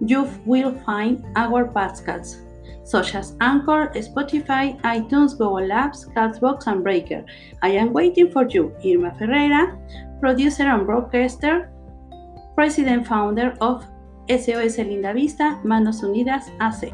you will find our podcasts such as Anchor, Spotify, iTunes, Google Apps, Castbox, and Breaker. I am waiting for you, Irma Ferreira, producer and broadcaster, president founder of SOS Linda Vista, Manos Unidas AC.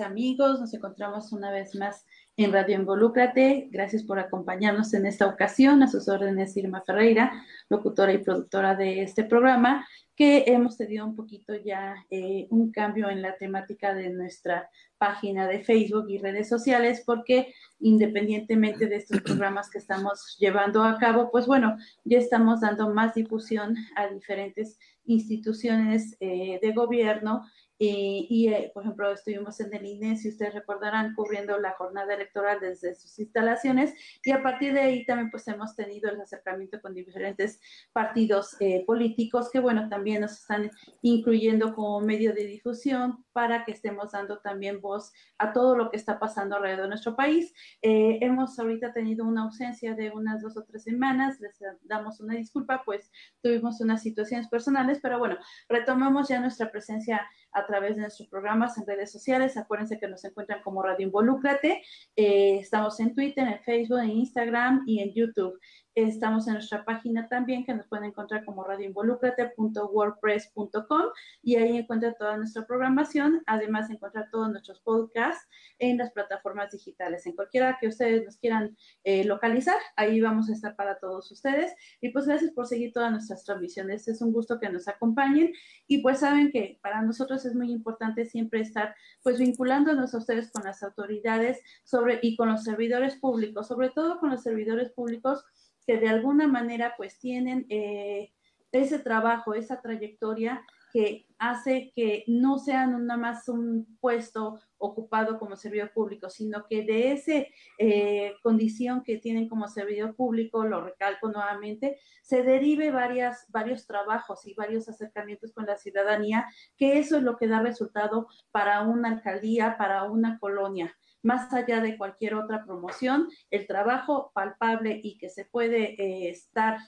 Amigos. Nos encontramos una vez más en Radio Involúcrate. Gracias por acompañarnos en esta ocasión. A sus órdenes, Irma Ferreira, locutora y productora de este programa, que hemos tenido un poquito ya eh, un cambio en la temática de nuestra página de Facebook y redes sociales, porque independientemente de estos programas que estamos llevando a cabo, pues bueno, ya estamos dando más difusión a diferentes instituciones eh, de gobierno eh, y, eh, por ejemplo, estuvimos en el INE, si ustedes recordarán, cubriendo la jornada electoral desde sus instalaciones y a partir de ahí también pues hemos tenido el acercamiento con diferentes partidos eh, políticos que, bueno, también nos están incluyendo como medio de difusión para que estemos dando también voz a todo lo que está pasando alrededor de nuestro país. hemos ahorita tenido una ausencia de unas dos o tres semanas, les damos una disculpa, pues tuvimos unas situaciones personales, pero bueno, retomamos ya nuestra presencia a través de nuestros programas en redes sociales. Acuérdense que nos encuentran como Radio Involúcrate. Eh, estamos en Twitter, en Facebook, en Instagram y en YouTube. Estamos en nuestra página también que nos pueden encontrar como radioinvolucrate.wordpress.com y ahí encuentran toda nuestra programación. Además, encontrar todos nuestros podcasts en las plataformas digitales. En cualquiera que ustedes nos quieran eh, localizar, ahí vamos a estar para todos ustedes. Y pues gracias por seguir todas nuestras transmisiones. Es un gusto que nos acompañen y pues saben que para nosotros es muy importante siempre estar pues vinculándonos a ustedes con las autoridades sobre y con los servidores públicos, sobre todo con los servidores públicos que de alguna manera pues tienen eh, ese trabajo, esa trayectoria que hace que no sean nada más un puesto ocupado como servidor público, sino que de esa eh, condición que tienen como servidor público, lo recalco nuevamente, se derive varias, varios trabajos y varios acercamientos con la ciudadanía, que eso es lo que da resultado para una alcaldía, para una colonia más allá de cualquier otra promoción, el trabajo palpable y que se puede eh, estar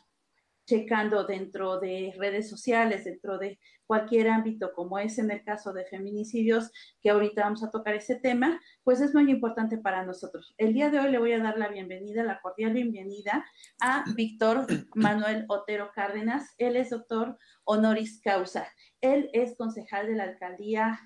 checando dentro de redes sociales, dentro de cualquier ámbito, como es en el caso de feminicidios, que ahorita vamos a tocar ese tema, pues es muy importante para nosotros. El día de hoy le voy a dar la bienvenida, la cordial bienvenida a Víctor Manuel Otero Cárdenas. Él es doctor honoris causa. Él es concejal de la alcaldía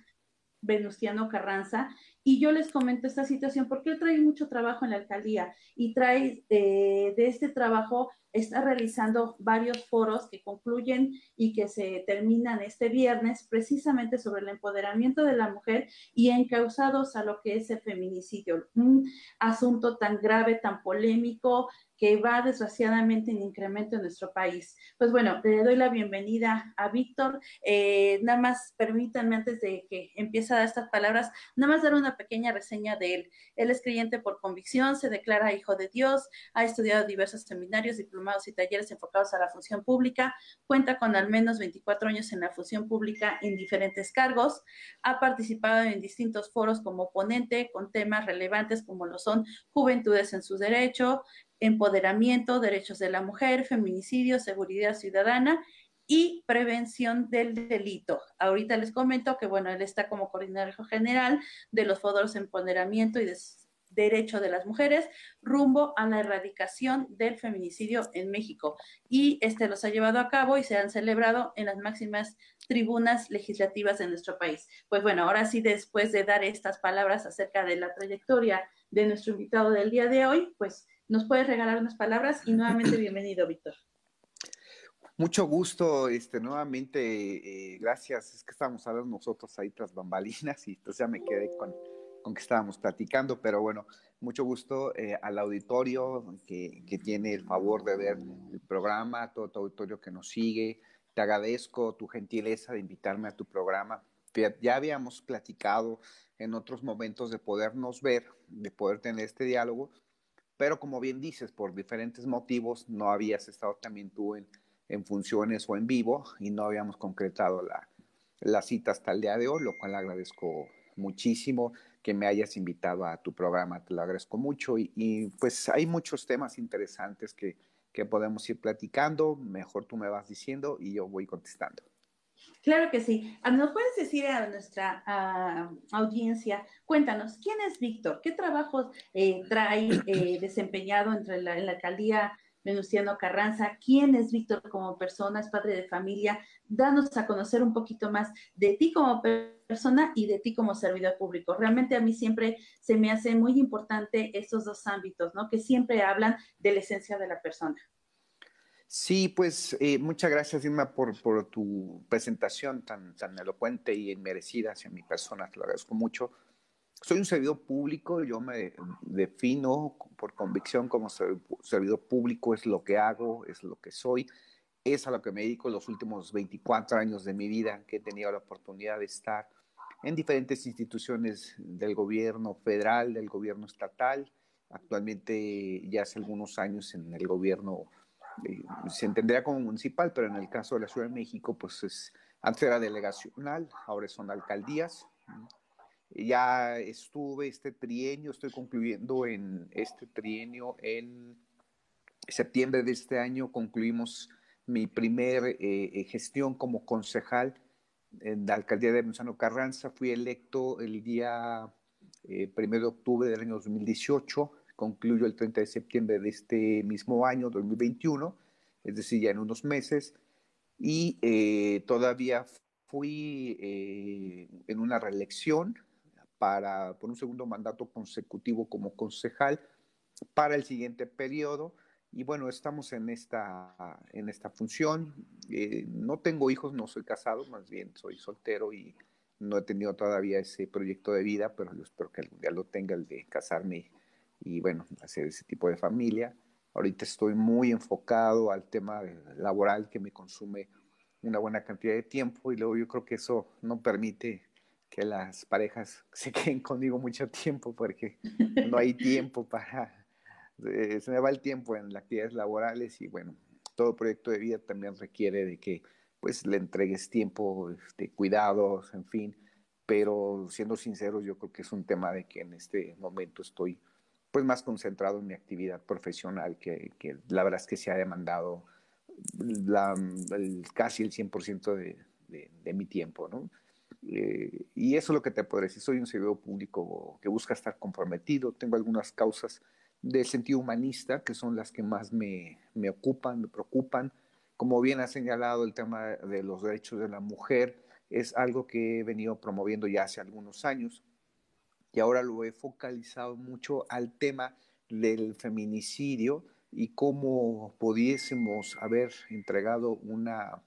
Venustiano Carranza Y yo les comento esta situación porque trae mucho trabajo en la alcaldía y trae de este trabajo, está realizando varios foros que concluyen y que se terminan este viernes precisamente sobre el empoderamiento de la mujer y encausados a lo que es el feminicidio, un asunto tan grave, tan polémico, que va desgraciadamente en incremento en nuestro país. Pues bueno, le doy la bienvenida a Víctor. Eh, nada más permítanme antes de que empiece a dar estas palabras, nada más dar una pequeña reseña de él. Él es creyente por convicción, se declara hijo de Dios, ha estudiado diversos seminarios, y talleres enfocados a la función pública, cuenta con al menos 24 años en la función pública en diferentes cargos, ha participado en distintos foros como ponente con temas relevantes como lo son juventudes en su derecho, empoderamiento, derechos de la mujer, feminicidio, seguridad ciudadana y prevención del delito. Ahorita les comento que, bueno, él está como coordinador general de los foros empoderamiento y de derecho de las mujeres rumbo a la erradicación del feminicidio en México. Y este los ha llevado a cabo y se han celebrado en las máximas tribunas legislativas de nuestro país. Pues bueno, ahora sí, después de dar estas palabras acerca de la trayectoria de nuestro invitado del día de hoy, pues nos puedes regalar unas palabras y nuevamente bienvenido, Víctor. Mucho gusto, este, nuevamente, eh, gracias. Es que estábamos hablando nosotros ahí tras bambalinas y entonces ya me quedé con, con que estábamos platicando, pero bueno, mucho gusto eh, al auditorio que, que, tiene el favor de ver el programa, todo tu auditorio que nos sigue. Te agradezco tu gentileza de invitarme a tu programa. Ya habíamos platicado en otros momentos de podernos ver, de poder tener este diálogo, pero como bien dices, por diferentes motivos no habías estado también tú en, en funciones o en vivo y no habíamos concretado la, la cita hasta el día de hoy, lo cual agradezco muchísimo que me hayas invitado a tu programa, te lo agradezco mucho y, y pues hay muchos temas interesantes que, que podemos ir platicando, mejor tú me vas diciendo y yo voy contestando. Claro que sí. Ah, ¿Nos puedes decir a nuestra audiencia, cuéntanos, ¿quién es Víctor? ¿Qué trabajos eh, trae eh, desempeñado entre la, en la alcaldía Venustiano Carranza? ¿Quién es Víctor como persona? ¿Es padre de familia? Danos a conocer un poquito más de ti como persona y de ti como servidor público. Realmente a mí siempre se me hace muy importante estos dos ámbitos, ¿no? Que siempre hablan de la esencia de la persona. Sí, pues eh, muchas gracias, Irma, por, tu presentación tan, tan elocuente y merecida hacia mi persona, te lo agradezco mucho. Soy un servidor público, yo me defino por convicción como servidor público, es lo que hago, es lo que soy, es a lo que me dedico los últimos 24 años de mi vida, que he tenido la oportunidad de estar en diferentes instituciones del gobierno federal, del gobierno estatal, actualmente ya hace algunos años en el gobierno eh, se entendería como municipal, pero en el caso de la Ciudad de México, pues es, antes era delegacional, ahora son alcaldías. Ya estuve este trienio, estoy concluyendo en este trienio en septiembre de este año, concluimos mi primer eh, eh, gestión como concejal en la alcaldía de Gonzalo Carranza. Fui electo el día primero de octubre del año 2018 concluyo el 30 de septiembre de este mismo año, 2021, es decir, ya en unos meses, y eh, todavía fui eh, en una reelección para, por un segundo mandato consecutivo como concejal para el siguiente periodo. Y bueno, estamos en esta, en esta función. Eh, no tengo hijos, no soy casado, más bien soy soltero y no he tenido todavía ese proyecto de vida, pero yo espero que algún día lo tenga, el de casarme y bueno, hacer ese tipo de familia. Ahorita estoy muy enfocado al tema laboral que me consume una buena cantidad de tiempo y luego yo creo que eso no permite que las parejas se queden conmigo mucho tiempo porque no hay tiempo para... Eh, se me va el tiempo en las actividades laborales y bueno, todo proyecto de vida también requiere de que pues le entregues tiempo, este, cuidados, en fin, pero siendo sinceros yo creo que es un tema de que en este momento estoy pues más concentrado en mi actividad profesional, que, que la verdad es que se ha demandado la, casi el 100% de, de, de, mi tiempo, ¿no? Eh, y eso es lo que te puedo decir, soy un servidor público que busca estar comprometido, tengo algunas causas de sentido humanista que son las que más me, me ocupan, me preocupan. Como bien ha señalado, el tema de los derechos de la mujer es algo que he venido promoviendo ya hace algunos años y ahora lo he focalizado mucho al tema del feminicidio y cómo pudiésemos haber entregado una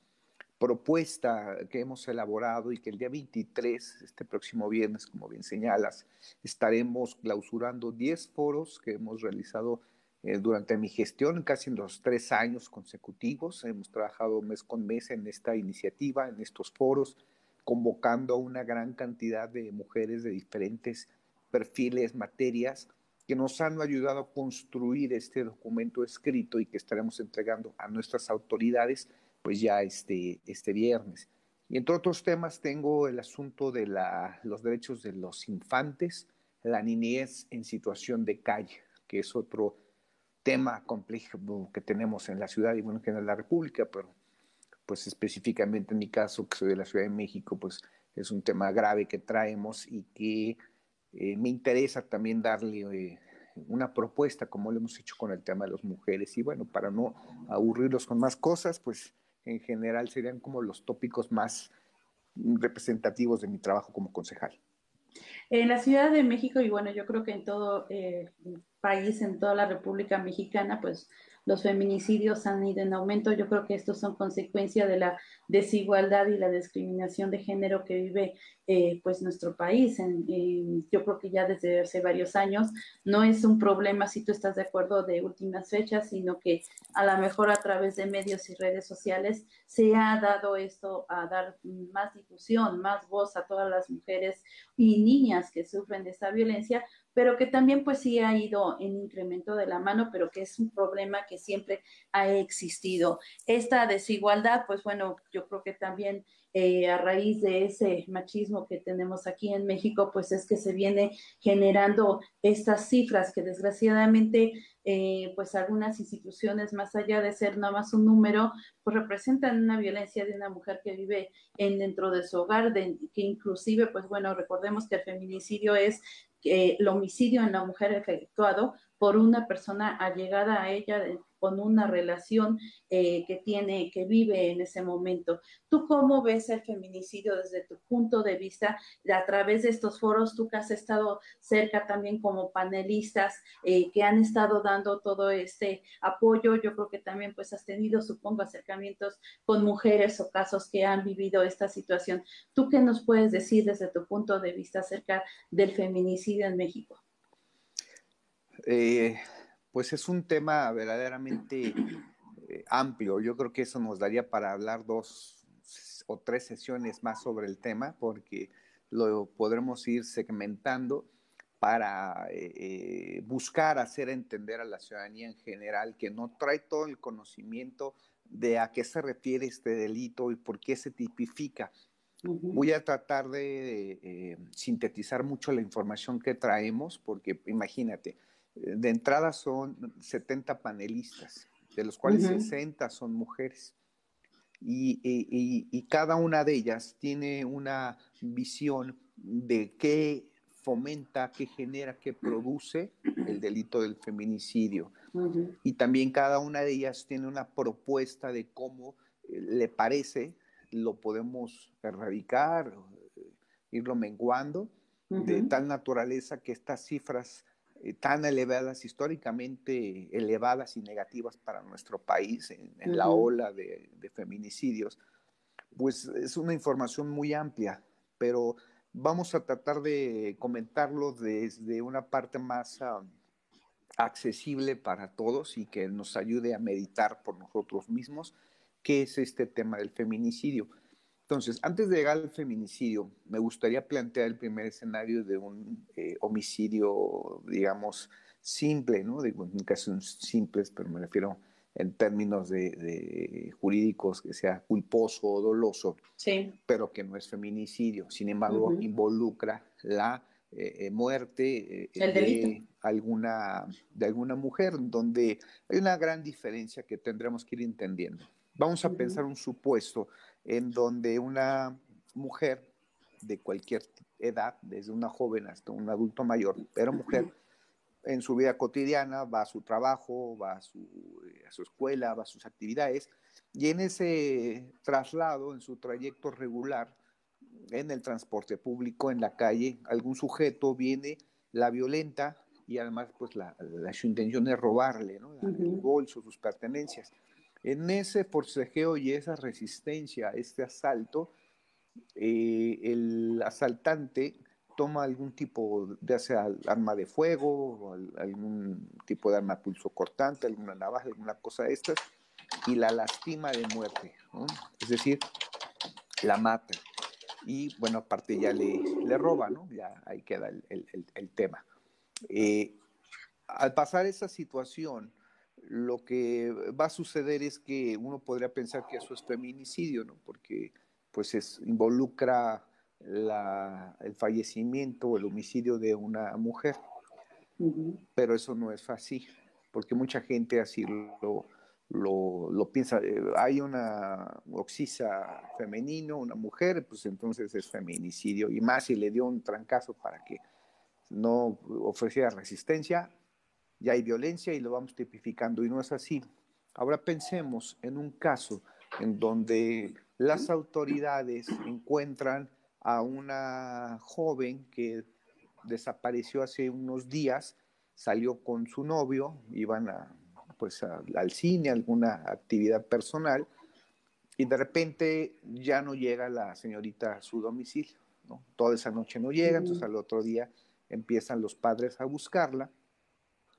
propuesta que hemos elaborado y que el día 23, este próximo viernes, como bien señalas, estaremos clausurando 10 foros que hemos realizado eh, durante mi gestión, casi en los tres años consecutivos. Hemos trabajado mes con mes en esta iniciativa, en estos foros, convocando a una gran cantidad de mujeres de diferentes perfiles, materias, que nos han ayudado a construir este documento escrito y que estaremos entregando a nuestras autoridades pues ya este, este viernes. Y entre otros temas tengo el asunto de la, los derechos de los infantes, la niñez en situación de calle, que es otro tema complejo que tenemos en la ciudad y bueno, que en la República, pero pues específicamente en mi caso, que soy de la Ciudad de México, pues es un tema grave que traemos y que eh, me interesa también darle eh, una propuesta, como lo hemos hecho con el tema de las mujeres. Y bueno, para no aburrirlos con más cosas, pues en general serían como los tópicos más representativos de mi trabajo como concejal. En la Ciudad de México, y bueno, yo creo que en todo eh, país, en toda la República Mexicana, pues los feminicidios han ido en aumento. Yo creo que estos son consecuencia de la desigualdad y la discriminación de género que vive eh, pues nuestro país. yo creo que ya desde hace varios años no es un problema, si tú estás de acuerdo, de últimas fechas, sino que a lo mejor a través de medios y redes sociales se ha dado esto a dar más difusión, más voz a todas las mujeres y niñas que sufren de esta violencia, pero que también pues sí ha ido en incremento de la mano, pero que es un problema que siempre ha existido. Esta desigualdad, pues bueno, yo creo que también eh, a raíz de ese machismo que tenemos aquí en México, pues es que se viene generando estas cifras que desgraciadamente, eh, pues algunas instituciones, más allá de ser nada más un número, pues representan una violencia de una mujer que vive en dentro de su hogar, de, que inclusive, pues bueno, recordemos que el feminicidio es el homicidio en la mujer efectuado por una persona allegada a ella con una relación eh, que tiene, que vive en ese momento. ¿Tú cómo ves el feminicidio desde tu punto de vista a través de estos foros? Tú que has estado cerca también como panelistas eh, que han estado dando todo este apoyo. Yo creo que también pues has tenido, supongo, acercamientos con mujeres o casos que han vivido esta situación. ¿Tú qué nos puedes decir desde tu punto de vista acerca del feminicidio en México? Eh, pues es un tema verdaderamente eh, amplio. Yo creo que eso nos daría para hablar dos o tres sesiones más sobre el tema, porque lo podremos ir segmentando para eh, buscar hacer entender a la ciudadanía en general que no trae todo el conocimiento de a qué se refiere este delito y por qué se tipifica. Voy a tratar de sintetizar mucho la información que traemos, porque imagínate, de entrada son 70 panelistas, de los cuales 60 son mujeres. Y, cada una de ellas tiene una visión de qué fomenta, qué genera, qué produce el delito del feminicidio. Y también cada una de ellas tiene una propuesta de cómo eh, le parece lo podemos erradicar, eh, irlo menguando, de tal naturaleza que estas cifras eh, tan elevadas, históricamente elevadas y negativas para nuestro país en, la ola de, feminicidios, pues es una información muy amplia, pero vamos a tratar de comentarlo desde una parte más ah, accesible para todos y que nos ayude a meditar por nosotros mismos qué es este tema del feminicidio. Entonces, antes de llegar al feminicidio, me gustaría plantear el primer escenario de un eh, homicidio, digamos, simple, ¿no? Digo, en casos simples, pero me refiero en términos de, jurídicos que sea culposo o doloso, sí. pero que no es feminicidio. Sin embargo, involucra la eh, eh, muerte de, alguna, de alguna mujer, donde hay una gran diferencia que tendremos que ir entendiendo. Vamos a pensar un supuesto en donde una mujer de cualquier edad, desde una joven hasta un adulto mayor, pero mujer, en su vida cotidiana va a su trabajo, va a su, a su escuela, va a sus actividades, y en ese traslado, en su trayecto regular, en el transporte público, en la calle, algún sujeto viene, la violenta y además pues la, su intención es robarle, ¿no? El bolso, sus pertenencias. En ese forcejeo y esa resistencia a este asalto, eh, el asaltante toma algún tipo de sea arma de fuego, algún tipo de arma pulso cortante, alguna navaja, alguna cosa de estas, y la lastima de muerte, es decir, la mata. Y bueno, aparte ya le, roba, ¿no? Ya ahí queda el, el, el tema. Eh, al pasar esa situación, lo que va a suceder es que uno podría pensar que eso es feminicidio, ¿no? Porque pues es, involucra el fallecimiento o el homicidio de una mujer. Pero eso no es fácil, porque mucha gente así lo, lo, piensa. Eh, hay una oxisa femenino, una mujer, pues entonces es feminicidio. Y más si le dio un trancazo para que no ofreciera resistencia, ya hay violencia y lo vamos tipificando y no es así. Ahora pensemos en un caso en donde las autoridades encuentran a una joven que desapareció hace unos días, salió con su novio, iban a, pues al cine, alguna actividad personal, y de repente ya no llega la señorita a su domicilio. ¿no? Toda esa noche no llega, entonces al otro día empiezan los padres a buscarla,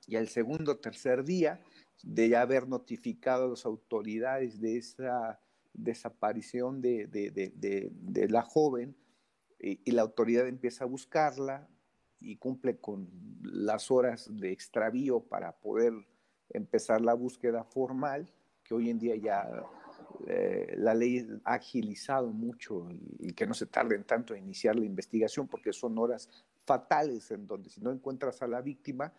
y al segundo o tercer día de ya haber notificado a las autoridades de esa desaparición de, de la joven, y, la autoridad empieza a buscarla y cumple con las horas de extravío para poder empezar la búsqueda formal, que hoy en día ya eh, la ley ha agilizado mucho y, que no se tarden tanto en iniciar la investigación porque son horas fatales en donde si no encuentras a la víctima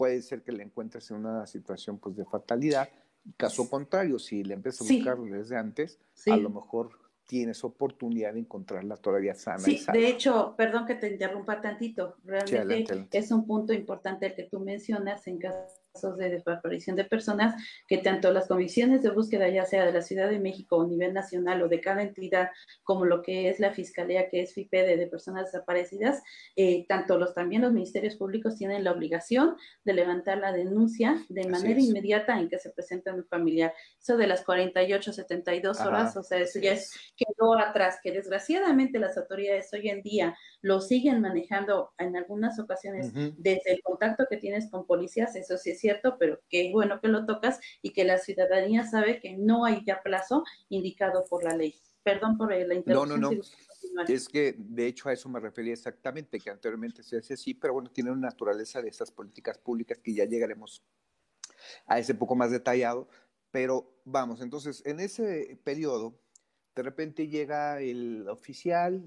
puede ser que la encuentres en una situación pues de fatalidad. Caso contrario, si le empiezas a buscar desde antes, a lo mejor tienes oportunidad de encontrarla todavía sana. Sí, de hecho, perdón que te interrumpa tantito, realmente es un punto importante el que tú mencionas en casos de desaparición de personas, que tanto las comisiones de búsqueda, ya sea de la Ciudad de México o a nivel nacional o de cada entidad, como lo que es la Fiscalía, que es FIPEDE de personas desaparecidas, eh, tanto los también los ministerios públicos tienen la obligación de levantar la denuncia de manera inmediata en que se presenta un familiar. Eso de las 48, 72 horas, o sea, eso ya es. quedó atrás, que desgraciadamente las autoridades hoy en día lo siguen manejando en algunas ocasiones desde el contacto que tienes con policías, eso sí es cierto, pero qué bueno que lo tocas y que la ciudadanía sabe que no hay ya plazo indicado por la ley. Perdón por la interrupción. No, no, no. es que de hecho a eso me refería exactamente, que anteriormente se hacía así, pero bueno, tiene una naturaleza de estas políticas públicas que ya llegaremos a ese poco más detallado. Pero vamos, entonces, en ese periodo, de repente llega el oficial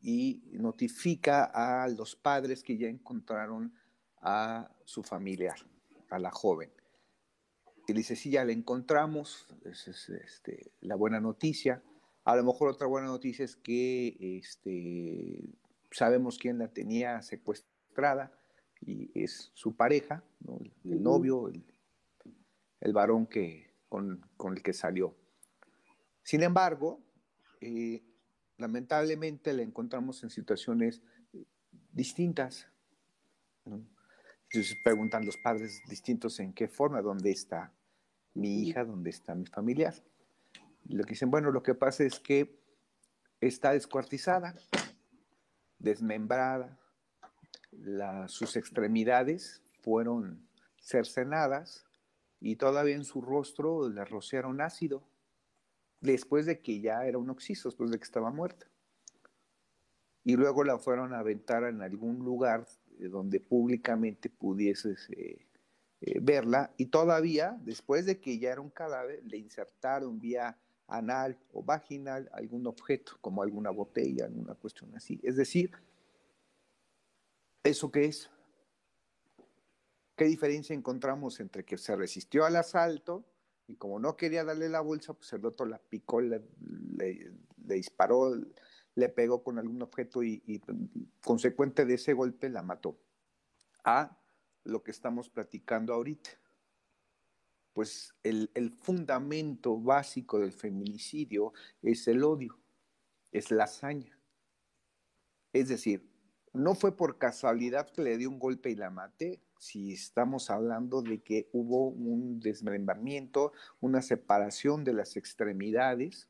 y, notifica a los padres que ya encontraron a su familiar, a la joven. Y dice, sí, ya la encontramos, esa es este, la buena noticia. A lo mejor otra buena noticia es que este, sabemos quién la tenía secuestrada y es su pareja, el, novio, el, varón que, con, con el que salió. Sin embargo, eh, lamentablemente la encontramos en situaciones distintas. Entonces preguntan los padres distintos en qué forma, dónde está mi hija, dónde está mi familiar. lo que dicen, bueno, lo que pasa es que está descuartizada, desmembrada, sus extremidades fueron cercenadas y todavía en su rostro le rociaron ácido después de que ya era un oxiso, después de que estaba muerta. Y luego la fueron a aventar en algún lugar donde públicamente pudieses eh, eh, verla y todavía, después de que ya era un cadáver, le insertaron vía anal o vaginal algún objeto, como alguna botella, alguna cuestión así. Es decir, ¿eso qué es? ¿Qué diferencia encontramos entre que se resistió al asalto y como no quería darle la bolsa, pues el otro la picó, le, disparó, le pegó con algún objeto y, consecuente de ese golpe la mató. A lo que estamos platicando ahorita. Pues el, fundamento básico del feminicidio es el odio, es la hazaña. Es decir, no fue por casualidad que le dio un golpe y la maté, si estamos hablando de que hubo un desmembramiento, una separación de las extremidades,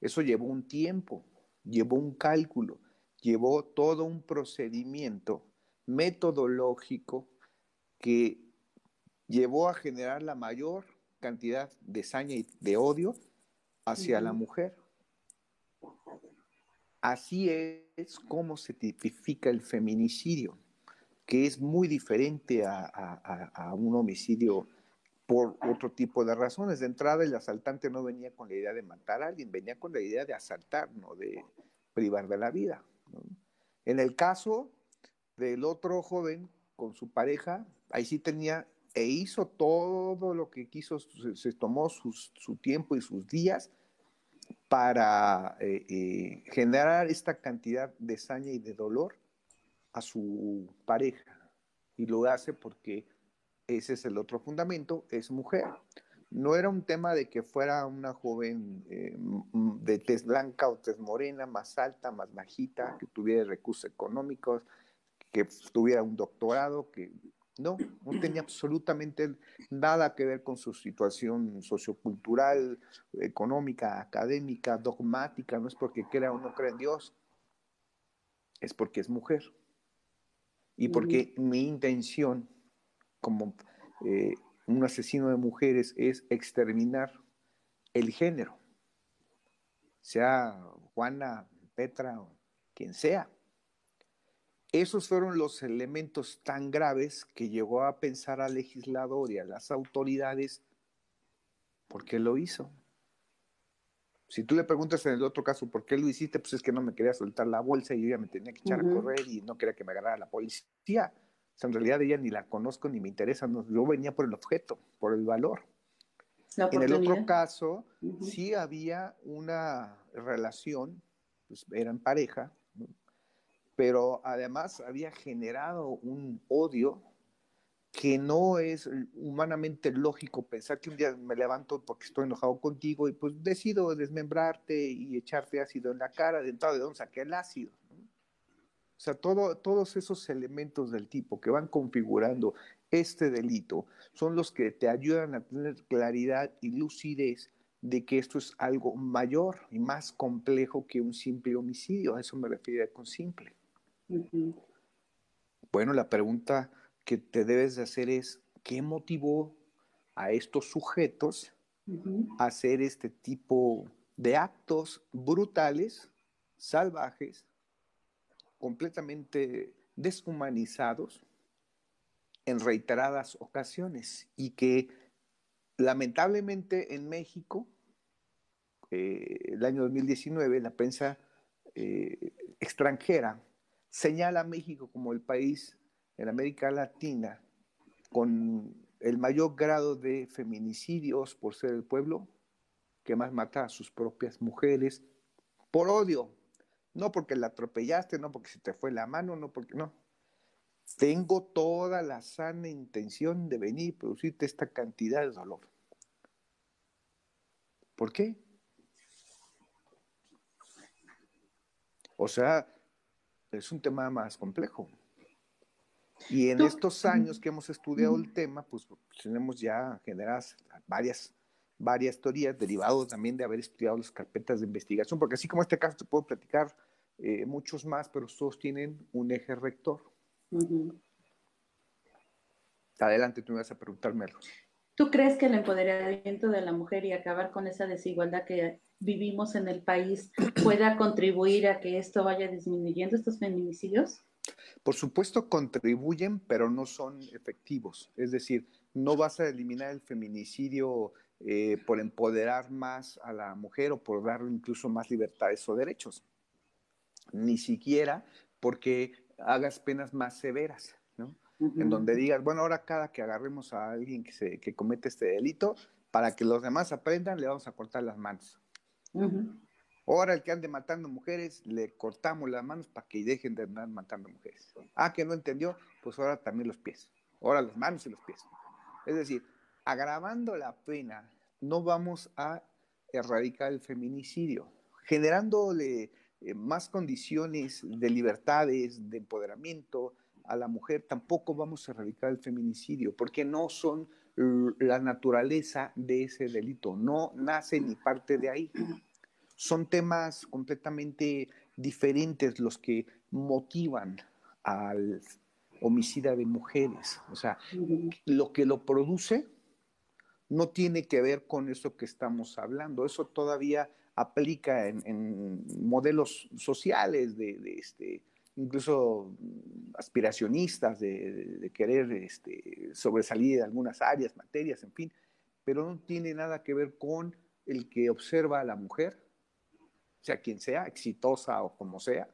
eso llevó un tiempo, llevó un cálculo, llevó todo un procedimiento metodológico que llevó a generar la mayor cantidad de saña y de odio hacia la mujer. Así es como se tipifica el feminicidio, que es muy diferente a, un homicidio por otro tipo de razones. De entrada, el asaltante no venía con la idea de matar a alguien, venía con la idea de asaltar, no de privar de la vida. En el caso del otro joven con su pareja, ahí sí tenía e hizo todo lo que quiso, se, tomó su tiempo y sus días para eh, eh, generar esta cantidad de saña y de dolor a su pareja. Y lo hace porque ese es el otro fundamento, es mujer. No era un tema de que fuera una joven eh, de tez blanca o tez morena, más alta, más bajita, que tuviera recursos económicos, que tuviera un doctorado, que no, no tenía absolutamente nada que ver con su situación sociocultural, económica, académica, dogmática. No es porque crea o no cree en Dios, es porque es mujer. Y porque mi intención como eh, un asesino de mujeres es exterminar el género, sea Juana, Petra o quien sea. Esos fueron los elementos tan graves que llegó a pensar al legislador y a las autoridades por qué lo hizo. Si tú le preguntas en el otro caso por qué lo hiciste, pues es que no me quería soltar la bolsa y yo ya me tenía que echar a correr y no quería que me agarrara la policía. En realidad ella ni la conozco ni me interesa, yo venía por el objeto, por el valor. En el otro caso, sí había una relación, pues eran pareja, pero además había generado un odio que no es humanamente lógico pensar que un día me levanto porque estoy enojado contigo y pues decido desmembrarte y echarte ácido en la cara, de entrada de dónde saqué el ácido. O sea, todo, todos esos elementos del tipo que van configurando este delito son los que te ayudan a tener claridad y lucidez de que esto es algo mayor y más complejo que un simple homicidio. A eso me refiero con simple. Bueno, la pregunta que te debes de hacer es, ¿qué motivó a estos sujetos a hacer este tipo de actos brutales, salvajes, completamente deshumanizados en reiteradas ocasiones y que lamentablemente en México, eh, el año 2019, la prensa eh, extranjera señala a México como el país en América Latina con el mayor grado de feminicidios por ser el pueblo que más mata a sus propias mujeres por odio, no porque la atropellaste, no porque se te fue la mano, no porque no. Tengo toda la sana intención de venir y producirte esta cantidad de dolor. ¿Por qué? O sea, es un tema más complejo. Y en estos años que hemos estudiado el tema, pues tenemos ya generadas varias, varias teorías derivadas también de haber estudiado las carpetas de investigación, porque así como este caso te puedo platicar eh, muchos más, pero todos tienen un eje rector. Adelante, tú me vas a preguntarme algo. ¿Tú crees que el empoderamiento de la mujer y acabar con esa desigualdad que vivimos en el país pueda contribuir a que esto vaya disminuyendo estos feminicidios? Por supuesto contribuyen, pero no son efectivos. Es decir, no vas a eliminar el feminicidio eh, por empoderar más a la mujer o por darle incluso más libertades o derechos. Ni siquiera porque hagas penas más severas en donde digas, bueno, ahora cada que agarremos a alguien que, se, que comete este delito, para que los demás aprendan, le vamos a cortar las manos. Ahora el que ande matando mujeres, le cortamos las manos para que dejen de andar matando mujeres. Ah, que no entendió, pues ahora también los pies. Ahora las manos y los pies. Es decir, agravando la pena, no vamos a erradicar el feminicidio. Generándole eh, más condiciones de libertades, de empoderamiento a la mujer, tampoco vamos a erradicar el feminicidio, porque no son la naturaleza de ese delito, no nace ni parte de ahí. Son temas completamente diferentes los que motivan al homicida de mujeres. O sea, lo que lo produce no tiene que ver con eso que estamos hablando. Eso todavía aplica en, modelos sociales, de, este, incluso aspiracionistas, de, querer este, sobresalir de algunas áreas, materias, en fin, pero no tiene nada que ver con el que observa a la mujer, sea quien sea, exitosa o como sea,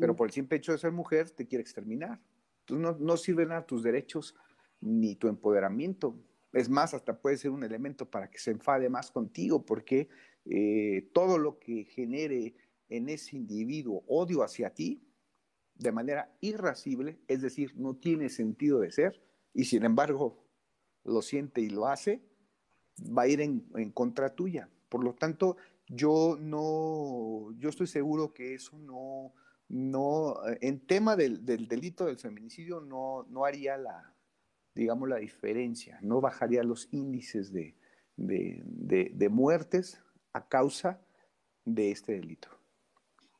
pero por el simple hecho de ser mujer te quiere exterminar. Entonces no, no sirven a tus derechos ni tu empoderamiento. Es más, hasta puede ser un elemento para que se enfade más contigo, porque eh, todo lo que genere en ese individuo odio hacia ti, de manera irascible, es decir, no tiene sentido de ser, y sin embargo lo siente y lo hace, va a ir en, en contra tuya. Por lo tanto, yo no, yo estoy seguro que eso no, no, en tema del, del delito del feminicidio no, no haría la, digamos, la diferencia, no bajaría los índices de, de, muertes a causa de este delito.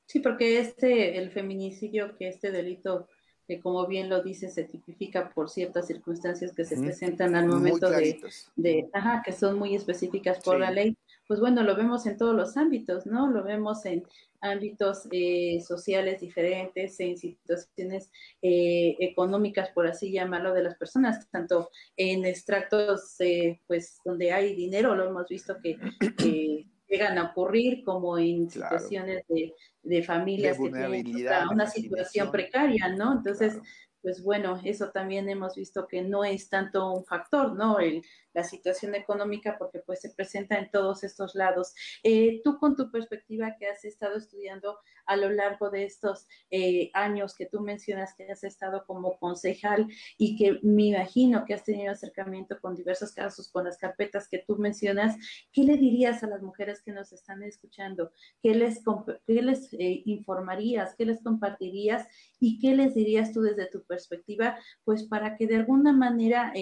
Sí, porque este, el feminicidio, que este delito, que como bien lo dice, se tipifica por ciertas circunstancias que se presentan al momento de, de, ajá, que son muy específicas por la ley, pues bueno, lo vemos en todos los ámbitos, ¿no? Lo vemos en ámbitos eh, sociales diferentes, en situaciones eh, económicas, por así llamarlo, de las personas, tanto en extractos, eh, pues, donde hay dinero, lo hemos visto que llegan a ocurrir, como en situaciones de, familias que tienen una situación precaria, ¿no? Entonces, pues bueno, eso también hemos visto que no es tanto un factor, ¿no? El, la situación económica, porque pues se presenta en todos estos lados. Eh, tú con tu perspectiva que has estado estudiando a lo largo de estos eh, años que tú mencionas que has estado como concejal y que me imagino que has tenido acercamiento con diversos casos, con las carpetas que tú mencionas, ¿qué le dirías a las mujeres que nos están escuchando? ¿Qué les, qué les eh, informarías? ¿Qué les compartirías? ¿Y qué les dirías tú desde tu perspectiva? Pues para que de alguna manera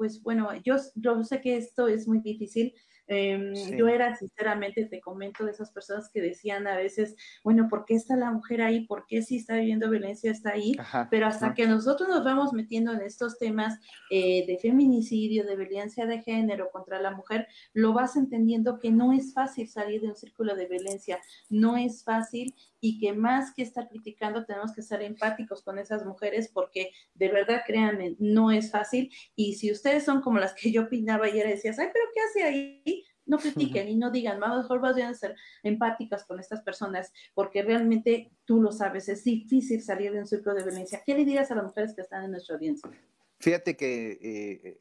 pues bueno, yo, yo sé que esto es muy difícil, Em, yo era, sinceramente, te comento, de esas personas que decían a veces, bueno, ¿por qué está la mujer ahí? ¿Por qué si está viviendo violencia está ahí? Pero hasta que nosotros nos vamos metiendo en estos temas eh, de feminicidio, de violencia de género contra la mujer, lo vas entendiendo que no es fácil salir de un círculo de violencia, no es fácil y que más que estar criticando tenemos que ser empáticos con esas mujeres porque de verdad, créanme, no es fácil y si ustedes son como las que yo opinaba ayer, decías, ay, pero ¿qué hace ahí? No critiquen y no digan, mejor vayan a ser empáticas con estas personas, porque realmente tú lo sabes, es difícil salir de un círculo de violencia. ¿Qué le dirías a las mujeres que están en nuestra audiencia? Fíjate que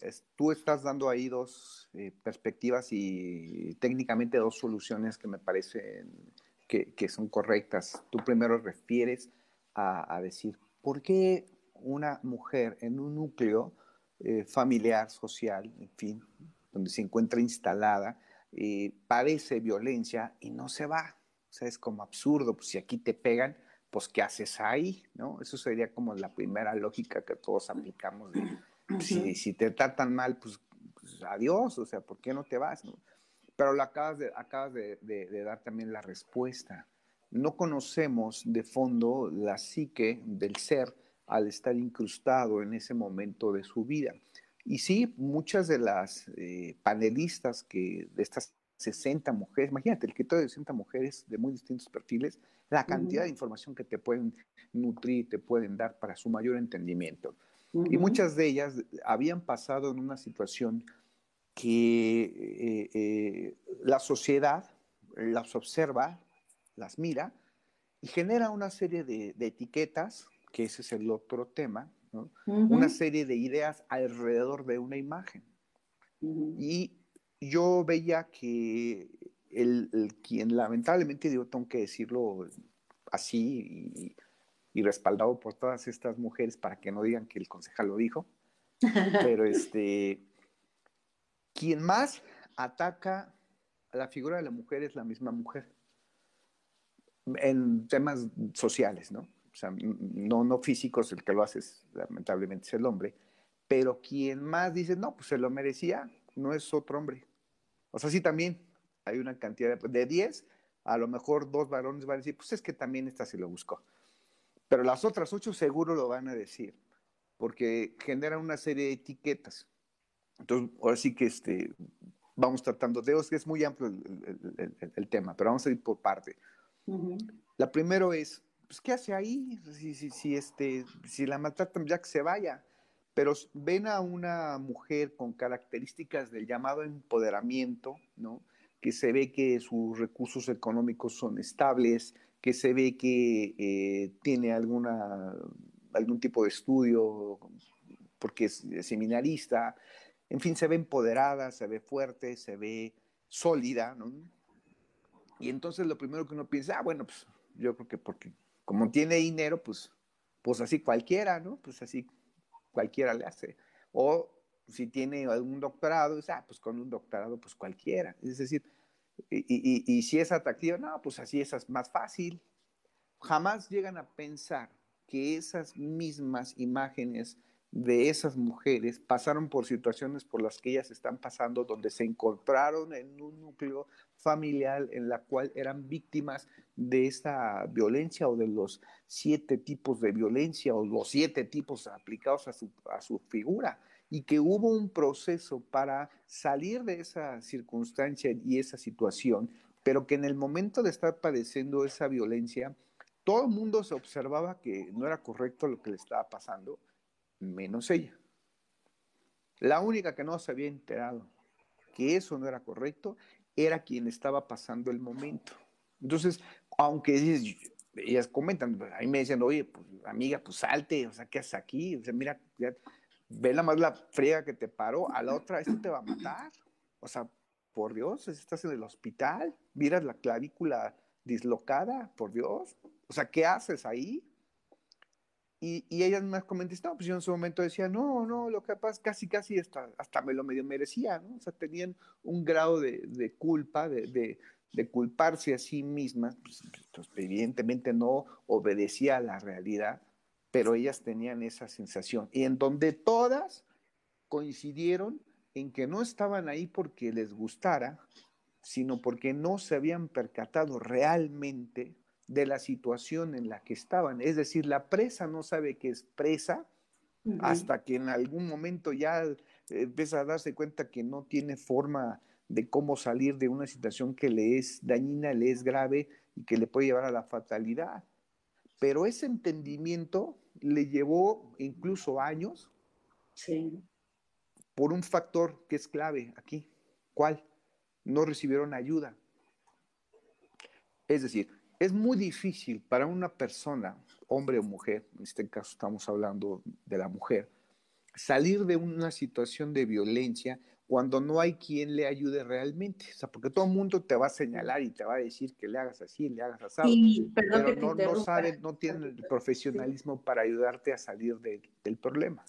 eh, tú estás dando ahí dos eh, perspectivas y técnicamente dos soluciones que me parecen que, son correctas. Tú primero refieres a, decir, ¿por qué una mujer en un núcleo eh, familiar, social, en fin, donde se encuentra instalada, eh, parece violencia y no se va. O sea, es como absurdo, pues si aquí te pegan, pues ¿qué haces ahí? ¿No? Eso sería como la primera lógica que todos aplicamos. si, te tratan mal, pues, pues, adiós, o sea, ¿por qué no te vas? Pero lo acabas, de, acabas de, de dar también la respuesta. No conocemos de fondo la psique del ser al estar incrustado en ese momento de su vida. Y sí, muchas de las eh, panelistas que de estas 60 mujeres, imagínate, el criterio de 60 mujeres de muy distintos perfiles, la cantidad de información que te pueden nutrir, te pueden dar para su mayor entendimiento. Y muchas de ellas habían pasado en una situación que eh, eh, la sociedad las observa, las mira y genera una serie de etiquetas, que ese es el otro tema, una serie de ideas alrededor de una imagen. Y yo veía que el, quien lamentablemente, digo, tengo que decirlo así y, respaldado por todas estas mujeres para que no digan que el concejal lo dijo, pero este, quien más ataca a la figura de la mujer es la misma mujer. en temas sociales, ¿no? O sea, no, no físicos, el que lo hace es, lamentablemente es el hombre, pero quien más dice, no, pues se lo merecía, no es otro hombre. O sea, sí también hay una cantidad de, 10, a lo mejor dos varones van a decir, pues es que también esta se lo buscó. Pero las otras ocho seguro lo van a decir, porque generan una serie de etiquetas. Entonces, ahora sí que este, vamos tratando de, es muy amplio el, tema, pero vamos a ir por parte. La primero es, pues, ¿qué hace ahí? Si, si, si, este, si la maltratan, ya que se vaya. Pero ven a una mujer con características del llamado empoderamiento, ¿no? Que se ve que sus recursos económicos son estables, que se ve que eh, tiene alguna, algún tipo de estudio, porque es seminarista, en fin, se ve empoderada, se ve fuerte, se ve sólida, ¿no? Y entonces lo primero que uno piensa, ah, bueno, pues yo creo que porque como tiene dinero, pues, pues así cualquiera, ¿no? Pues así cualquiera le hace. O si tiene algún doctorado, ah, pues con un doctorado, pues cualquiera. Es decir, y si es atractiva, no, pues así es más fácil. Jamás llegan a pensar que esas mismas imágenes de esas mujeres pasaron por situaciones por las que ellas están pasando, donde se encontraron en un núcleo familiar en la cual eran víctimas de esta violencia o de los siete tipos de violencia o los siete tipos aplicados a su, a su figura y que hubo un proceso para salir de esa circunstancia y esa situación, pero que en el momento de estar padeciendo esa violencia, todo el mundo se observaba que no era correcto lo que le estaba pasando menos ella. La única que no se había enterado que eso no era correcto era quien estaba pasando el momento. Entonces, aunque ellas comentan, a mí me dicen, oye, pues amiga, pues salte, o sea, ¿qué haces aquí? O sea, mira, ve la más la friega que te paró, a la otra, esto te va a matar. O sea, por Dios, estás en el hospital, miras la clavícula dislocada, por Dios. O sea, ¿qué haces ahí? Y, y ella me comentan, no, pues yo en su momento decía, no, no, lo que pasa casi, casi hasta, hasta me lo medio merecía, ¿no? O sea, tenían un grado de, de culpa, de, de, de, culparse a sí mismas, pues, pues, evidentemente no obedecía a la realidad, pero ellas tenían esa sensación. Y en donde todas coincidieron en que no estaban ahí porque les gustara, sino porque no se habían percatado realmente de la situación en la que estaban. Es decir, la presa no sabe que es presa hasta que en algún momento ya eh, empieza a darse cuenta que no tiene forma de cómo salir de una situación que le es dañina, le es grave y que le puede llevar a la fatalidad. Pero ese entendimiento le llevó incluso años por un factor que es clave aquí. ¿Cuál? No recibieron ayuda. Es decir, es muy difícil para una persona, hombre o mujer, en este caso estamos hablando de la mujer, salir de una situación de violencia cuando no hay quien le ayude realmente. O sea, porque todo el mundo te va a señalar y te va a decir que le hagas así, le hagas así, pero no, no saben, no tienen el profesionalismo para ayudarte a salir del problema.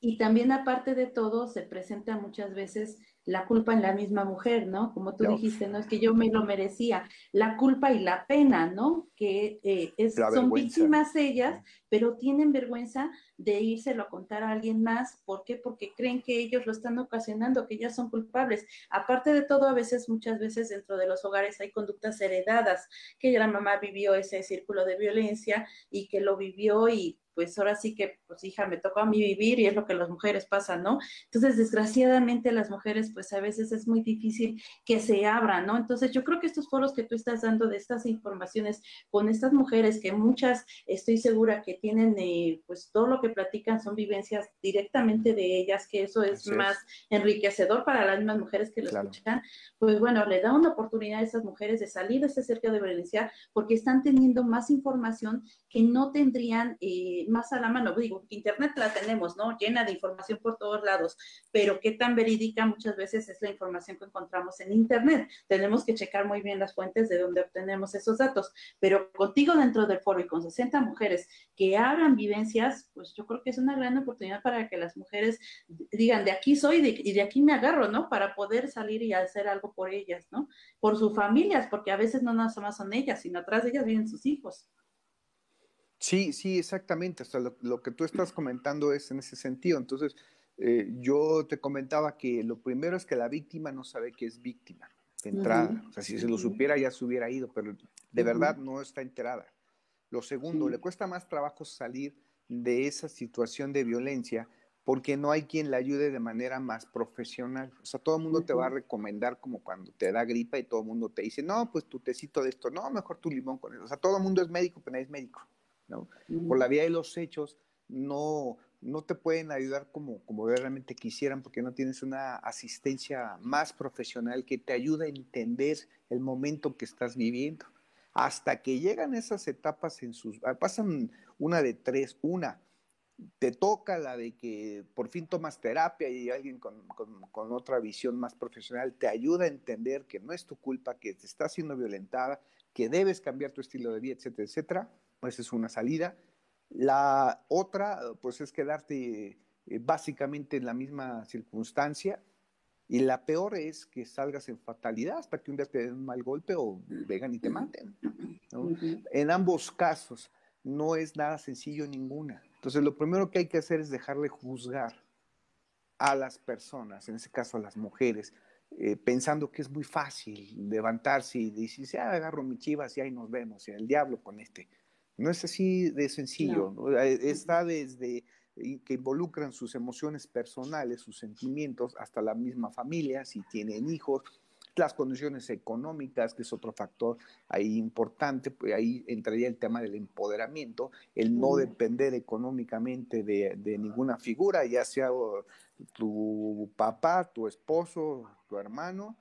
Y también aparte de todo, se presenta muchas veces la culpa en la misma mujer, ¿no? Como tú dijiste, no es que yo me lo merecía, la culpa y la pena, ¿no? Que eh, es, son víctimas ellas, pero tienen vergüenza de írselo a contar a alguien más. ¿Por qué? Porque creen que ellos lo están ocasionando, que ellas son culpables. Aparte de todo, a veces, muchas veces dentro de los hogares hay conductas heredadas, que la mamá vivió ese círculo de violencia y que lo vivió y pues ahora sí que, pues hija, me tocó a mí vivir y es lo que las mujeres pasan, ¿no? Entonces, desgraciadamente las mujeres, pues a veces es muy difícil que se abran, ¿no? Entonces, yo creo que estos foros que tú estás dando de estas informaciones con estas mujeres, que muchas estoy segura que tienen, eh, pues todo lo que platican son vivencias directamente de ellas, que eso es más enriquecedor para las mismas mujeres que lo escuchan, pues bueno, le da una oportunidad a esas mujeres de salir de ese cerco de violencia porque están teniendo más información que no tendrían. Eh, eh, más a la mano. Digo, Internet la tenemos, ¿no? Llena de información por todos lados, pero qué tan verídica muchas veces es la información que encontramos en Internet. Tenemos que checar muy bien las fuentes de donde obtenemos esos datos, pero contigo dentro del foro y con 60 mujeres que abran vivencias, pues yo creo que es una gran oportunidad para que las mujeres digan, de aquí soy y de aquí me agarro, ¿no? Para poder salir y hacer algo por ellas, ¿no? Por sus familias, porque a veces no nada más son ellas, sino atrás de ellas vienen sus hijos. Sí, sí, exactamente. Hasta lo, que tú estás comentando es en ese sentido. Entonces, eh, yo te comentaba que lo primero es que la víctima no sabe que es víctima de entrada. O sea, si se lo supiera ya se hubiera ido, pero de verdad no está enterada. Lo segundo, le cuesta más trabajo salir de esa situación de violencia porque no hay quien la ayude de manera más profesional. O sea, todo el mundo te va a recomendar como cuando te da gripa y todo el mundo te dice, no, pues tu tecito de esto, no, mejor tu limón con eso. O sea, todo el mundo es médico, pero nadie es médico. ¿No? Por la vía de los hechos, no, no te pueden ayudar como, como realmente quisieran porque no tienes una asistencia más profesional que te ayude a entender el momento que estás viviendo. Hasta que llegan esas etapas en sus... Pasan una de tres, una te toca la de que por fin tomas terapia y alguien con, otra visión más profesional te ayuda a entender que no es tu culpa, que te está siendo violentada, que debes cambiar tu estilo de vida, etcétera, etcétera, pues es una salida. La otra, pues es quedarte eh, básicamente en la misma circunstancia. Y la peor es que salgas en fatalidad hasta que un día te den un mal golpe o vengan y te maten. En ambos casos no es nada sencillo ninguna. Entonces, lo primero que hay que hacer es dejarle juzgar a las personas, en este caso a las mujeres, eh, pensando que es muy fácil levantarse y decir, ah, agarro mi chivas y ahí nos vemos, y el diablo con este. No es así de sencillo, eh, está desde que involucran sus emociones personales, sus sentimientos, hasta la misma familia, si tienen hijos, las condiciones económicas, que es otro factor ahí importante, pues ahí entraría el tema del empoderamiento, el no depender económicamente de, ninguna figura, ya sea tu papá, tu esposo, tu hermano,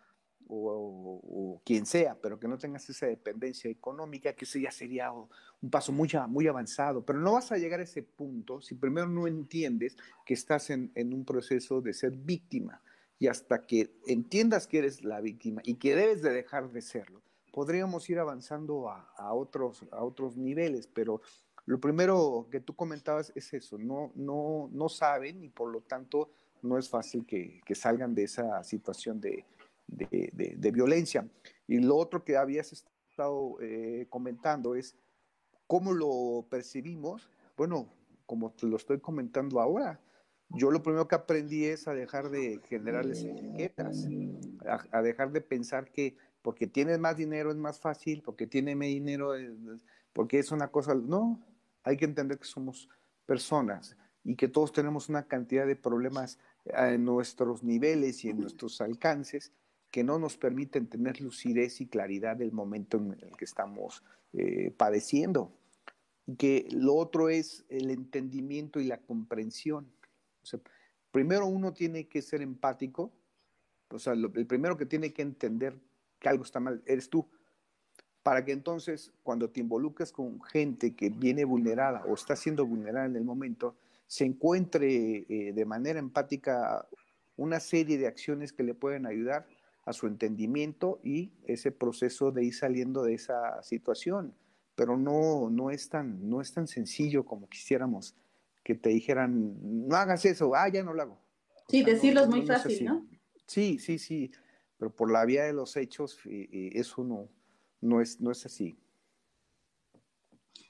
o, quien sea, pero que no tengas esa dependencia económica, que ese ya sería un paso muy, muy avanzado. Pero no vas a llegar a ese punto si primero no entiendes que estás en un proceso de ser víctima y hasta que entiendas que eres la víctima y que debes de dejar de serlo, podríamos ir avanzando a, otros, a otros niveles, pero lo primero que tú comentabas es eso, no, no, no saben y por lo tanto no es fácil que, salgan de esa situación de, violencia. Y lo otro que habías estado eh, comentando es cómo lo percibimos, bueno, como te lo estoy comentando ahora, yo lo primero que aprendí es a dejar de generarles etiquetas, a, dejar de pensar que porque tienes más dinero es más fácil, porque tiene más dinero, porque es una cosa. No, hay que entender que somos personas y que todos tenemos una cantidad de problemas en nuestros niveles y en nuestros alcances que no nos permiten tener lucidez y claridad del momento en el que estamos eh, padeciendo. Que lo otro es el entendimiento y la comprensión primero uno tiene que ser empático, o sea, el primero que tiene que entender que algo está mal eres tú, para que entonces cuando te involucres con gente que viene vulnerada o está siendo vulnerada en el momento, se encuentre eh, de manera empática una serie de acciones que le pueden ayudar a su entendimiento y ese proceso de ir saliendo de esa situación. Pero no, no, es, tan, no es tan sencillo como quisiéramos que te dijeran, no hagas eso, ah, ya no lo hago. Sí, decirlo es muy fácil, ¿no? Sí, sí, sí, pero por la vía de los hechos eso no, no, es, no es así.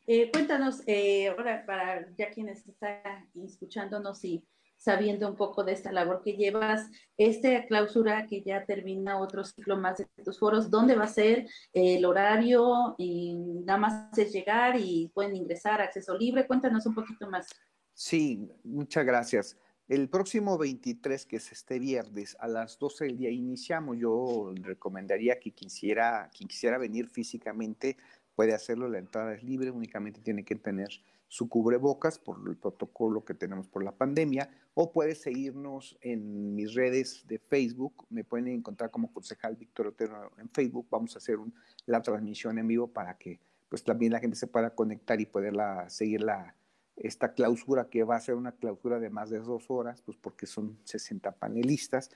Eh, cuéntanos, eh, ahora para ya quienes están escuchándonos y sabiendo un poco de esta labor que llevas, esta clausura que ya termina otro ciclo más de tus foros, ¿dónde va a ser el horario? Nada más es llegar y pueden ingresar, acceso libre, cuéntanos un poquito más. Sí, muchas gracias. El próximo 23, que es este viernes, a las 12 del día iniciamos. Yo recomendaría que quisiera, quien quisiera venir físicamente puede hacerlo, la entrada es libre, únicamente tiene que tener su cubrebocas por el protocolo que tenemos por la pandemia, o puede seguirnos en mis redes de Facebook, me pueden encontrar como concejal Víctor Otero en Facebook, vamos a hacer la transmisión en vivo para que pues también la gente se pueda conectar y poderla seguir la, esta clausura que va a ser una clausura de más de dos horas, pues porque son 60 panelistas.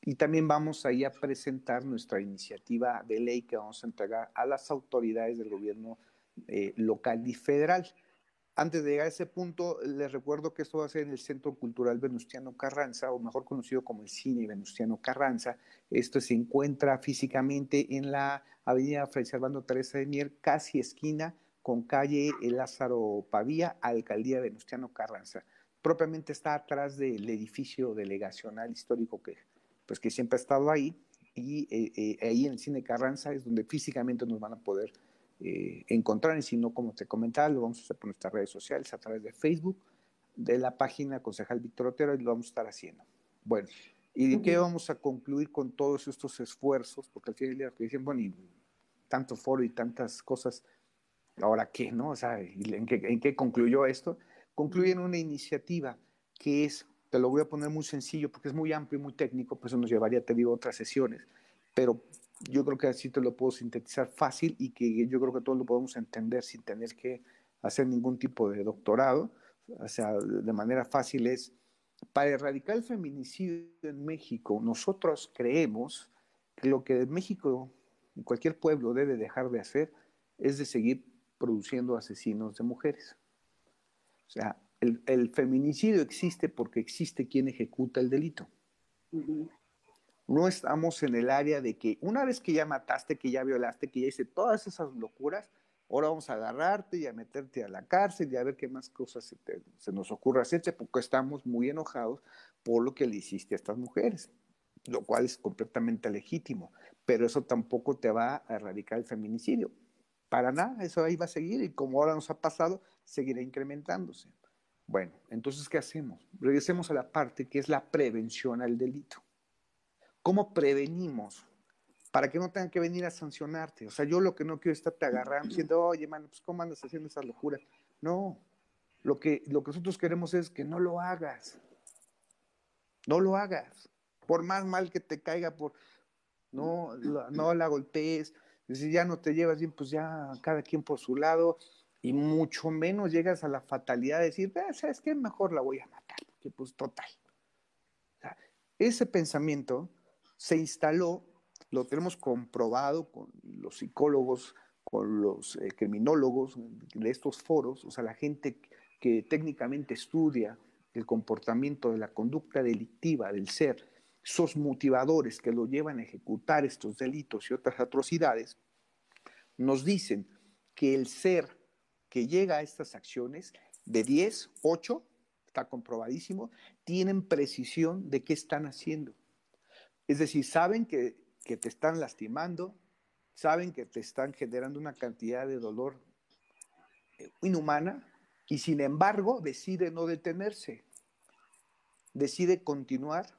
Y también vamos ahí a presentar nuestra iniciativa de ley que vamos a entregar a las autoridades del gobierno eh, local y federal. Antes de llegar a ese punto, les recuerdo que esto va a ser en el Centro Cultural Venustiano Carranza, o mejor conocido como el Cine Venustiano Carranza. Esto se encuentra físicamente en la avenida Fray Servando Teresa de Mier, casi esquina con calle Lázaro Pavía, Alcaldía Venustiano Carranza. Propiamente está atrás del edificio delegacional histórico que, pues, que siempre ha estado ahí, y eh, eh, ahí en el Cine Carranza es donde físicamente nos van a poder eh, encontrar, y si no, como te comentaba, lo vamos a hacer por nuestras redes sociales, a través de Facebook, de la página Concejal Víctor Otero, y lo vamos a estar haciendo. Bueno, ¿y de qué vamos a concluir con todos estos esfuerzos? Porque al final del día dicen, bueno, y tanto foro y tantas cosas, ¿ahora qué, no? O sea, ¿en qué, en qué concluyó esto? Concluye en una iniciativa que es, te lo voy a poner muy sencillo porque es muy amplio y muy técnico, pues eso nos llevaría, te digo, otras sesiones, pero yo creo que así te lo puedo sintetizar fácil y que yo creo que todos lo podemos entender sin tener que hacer ningún tipo de doctorado. O sea, de manera fácil es, para erradicar el feminicidio en México, nosotros creemos que lo que México, cualquier pueblo, debe dejar de hacer es de seguir produciendo asesinos de mujeres. O sea, el, feminicidio existe porque existe quien ejecuta el delito no estamos en el área de que una vez que ya mataste, que ya violaste, que ya hice todas esas locuras, ahora vamos a agarrarte y a meterte a la cárcel y a ver qué más cosas se, nos ocurra hacer, porque estamos muy enojados por lo que le hiciste a estas mujeres, lo cual es completamente legítimo, pero eso tampoco te va a erradicar el feminicidio. Para nada, eso ahí va a seguir y como ahora nos ha pasado, seguirá incrementándose. Bueno, entonces, ¿qué hacemos? Regresemos a la parte que es la prevención al delito. ¿Cómo prevenimos? Para que no tengan que venir a sancionarte. O sea, yo lo que no quiero es estarte agarrando diciendo, oye, mano, pues ¿cómo andas haciendo esa locura? No, lo que, lo que nosotros queremos es que no lo hagas. No lo hagas. Por más mal que te caiga, por no, no la golpees. Si ya no te llevas bien, pues ya cada quien por su lado. Y mucho menos llegas a la fatalidad de decir, eh, ¿sabes qué? Mejor la voy a matar. Porque pues total. ese pensamiento se instaló, lo tenemos comprobado con los psicólogos, con los eh, criminólogos de estos foros, o sea, la gente que técnicamente estudia el comportamiento de la conducta delictiva del ser, esos motivadores que lo llevan a ejecutar estos delitos y otras atrocidades, nos dicen que el ser que llega a estas acciones, de 10, 8, está comprobadísimo, tienen precisión de qué están haciendo. Es decir, saben que, te están lastimando, saben que te están generando una cantidad de dolor eh, inhumana y sin embargo decide no detenerse, decide continuar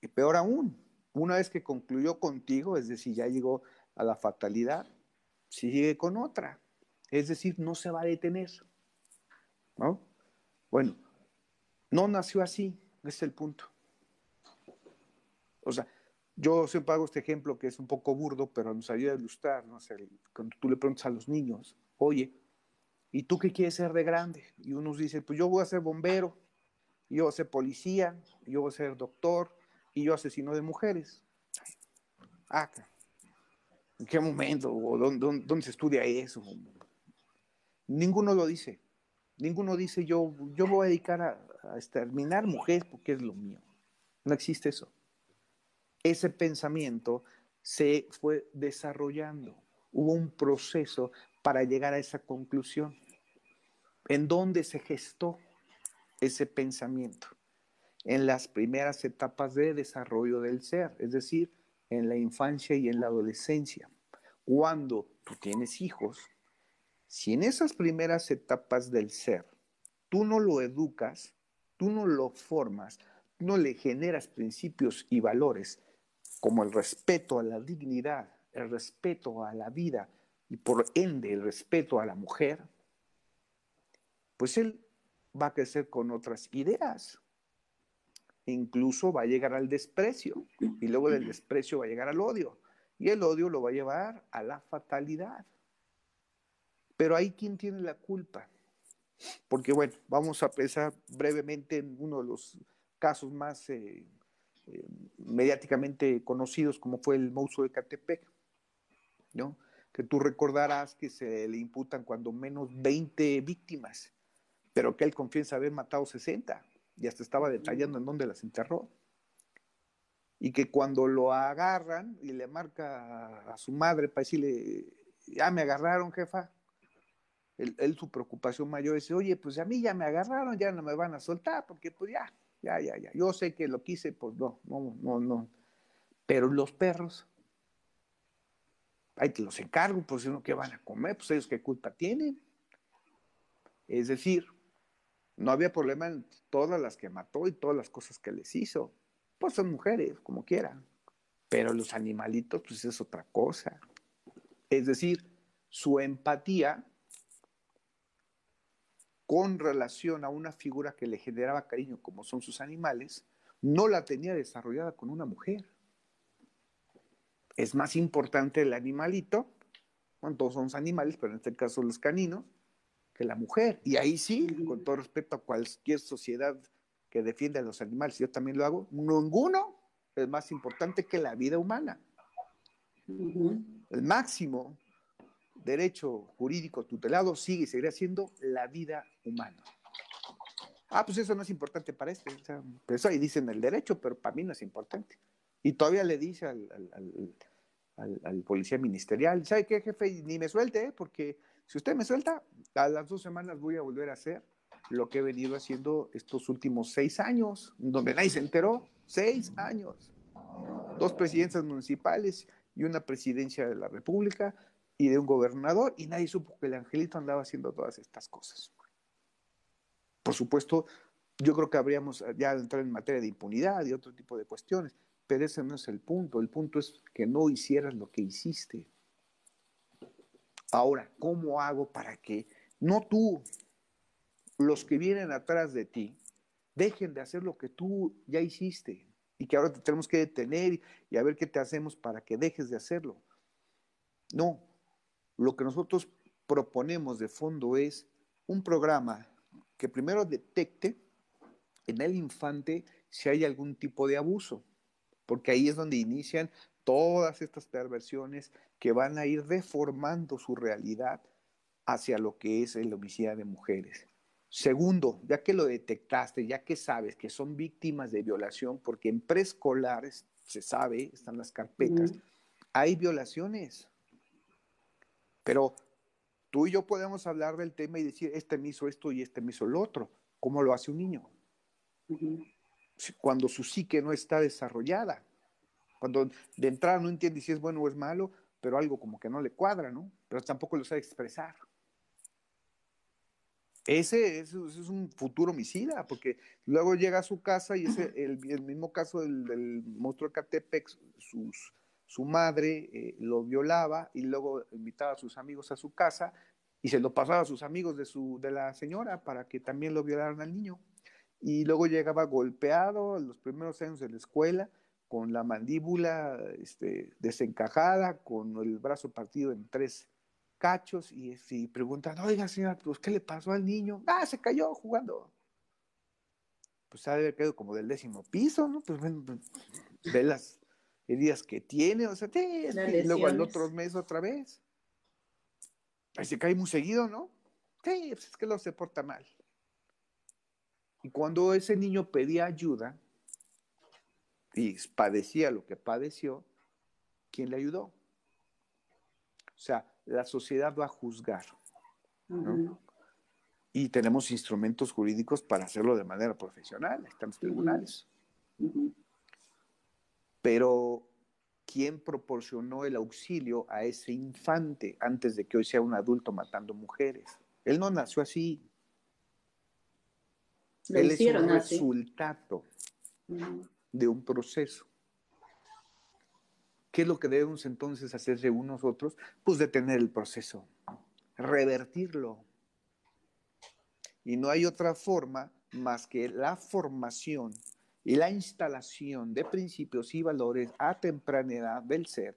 y peor aún, una vez que concluyó contigo, es decir, ya llegó a la fatalidad, sigue con otra, es decir, no se va a detener. ¿no? Bueno, no nació así, es el punto. O sea, yo siempre hago este ejemplo que es un poco burdo, pero nos ayuda a ilustrar, ¿no? cuando tú le preguntas a los niños, oye, ¿y tú qué quieres ser de grande? Y unos dicen, pues yo voy a ser bombero, yo voy a ser policía, yo voy a ser doctor, y yo asesino de mujeres. Ah, ¿en qué momento? ¿O dónde, se estudia eso? Ninguno lo dice. Ninguno dice, yo, yo voy a dedicar a exterminar mujeres porque es lo mío. No existe eso ese pensamiento se fue desarrollando. Hubo un proceso para llegar a esa conclusión. ¿En dónde se gestó ese pensamiento? En las primeras etapas de desarrollo del ser, es decir, en la infancia y en la adolescencia. Cuando tú tienes hijos, si en esas primeras etapas del ser tú no lo educas, tú no lo formas, no le generas principios y valores como el respeto a la dignidad, el respeto a la vida y por ende el respeto a la mujer, pues él va a crecer con otras ideas. Incluso va a llegar al desprecio y luego del desprecio va a llegar al odio y el odio lo va a llevar a la fatalidad. Pero ahí quién tiene la culpa? Porque bueno, vamos a pensar brevemente en uno de los casos más eh, mediáticamente conocidos como fue el monstruo de Catepec, ¿no? Que tú recordarás que se le imputan cuando menos 20 víctimas, pero que él confiesa haber matado 60 y hasta estaba detallando en dónde las enterró. Y que cuando lo agarran y le marca a su madre para decirle, ya me agarraron, jefa, él, su preocupación mayor es, oye, pues a mí ya me agarraron, ya no me van a soltar, porque pues ya, ya, ya, ya. Yo sé que lo quise, pues no, no, no, no. Pero los perros, ahí te los encargo, pues no, ¿qué van a comer? Pues ellos qué culpa tienen. Es decir, no había problema en todas las que mató y todas las cosas que les hizo. Pues son mujeres, como quieran. Pero los animalitos, pues es otra cosa. Es decir, su empatía con relación a una figura que le generaba cariño, como son sus animales, no la tenía desarrollada con una mujer. Es más importante el animalito, bueno, todos somos animales, pero en este caso los caninos, que la mujer. Y ahí sí, con todo respeto a cualquier sociedad que defiende a los animales, yo también lo hago, ninguno es más importante que la vida humana. El máximo derecho jurídico tutelado sigue y seguirá siendo la vida humana. Ah, pues eso no es importante para este. O eso ahí dicen el derecho, pero para mí no es importante. Y todavía le dice al, policía ministerial, ¿sabe qué, jefe? Ni me suelte, ¿eh? porque si usted me suelta, a las dos semanas voy a volver a hacer lo que he venido haciendo estos últimos seis años, donde nadie se enteró. Seis años. Dos presidencias municipales y una presidencia de la República y de un gobernador y nadie supo que el angelito andaba haciendo todas estas cosas. Por supuesto, yo creo que habríamos ya entrar en materia de impunidad y otro tipo de cuestiones, pero ese no es el punto. El punto es que no hicieras lo que hiciste. Ahora, ¿cómo hago para que no tú, los que vienen atrás de ti, dejen de hacer lo que tú ya hiciste y que ahora te tenemos que detener y a ver qué te hacemos para que dejes de hacerlo? No, lo que nosotros proponemos de fondo es un programa que primero detecte en el infante si hay algún tipo de abuso, porque ahí es donde inician todas estas perversiones que van a ir deformando su realidad hacia lo que es el homicidio de mujeres. Segundo, ya que lo detectaste, ya que sabes que son víctimas de violación, porque en preescolares se sabe, están las carpetas, hay violaciones. Pero tú y yo podemos hablar del tema y decir, este me hizo esto y este me hizo lo otro. ¿Cómo lo hace un niño? Cuando su psique no está desarrollada. Cuando de entrada no entiende si es bueno o es malo, pero algo como que no le cuadra, ¿no? Pero tampoco lo sabe expresar. Ese es, un futuro homicida, porque luego llega a su casa y es el, mismo caso del, del monstruo de Catepec, sus, su madre eh, lo violaba y luego invitaba a sus amigos a su casa y se lo pasaba a sus amigos de, su, de la señora para que también lo violaran al niño. Y luego llegaba golpeado los primeros años de la escuela, con la mandíbula este, desencajada, con el brazo partido en tres cachos, y, y preguntan, oiga señora, pues ¿qué le pasó al niño? Ah, se cayó jugando. Pues ha de haber caído como del décimo piso, ¿no? Pues ven, ve las heridas que tiene, o sea, y luego al otro mes otra vez. Ahí se cae muy seguido, ¿no? Sí, pues es que lo se porta mal. Y cuando ese niño pedía ayuda y padecía lo que padeció, ¿quién le ayudó? O sea, la sociedad va a juzgar. ¿no? Y tenemos instrumentos jurídicos para hacerlo de manera profesional, están los tribunales. Pero, ¿quién proporcionó el auxilio a ese infante antes de que hoy sea un adulto matando mujeres? Él no nació así. Él es un resultado de un proceso. ¿Qué es lo que debemos entonces hacer según nosotros? Pues detener el proceso, revertirlo. Y no hay otra forma más que la formación y la instalación de principios y valores a temprana edad del ser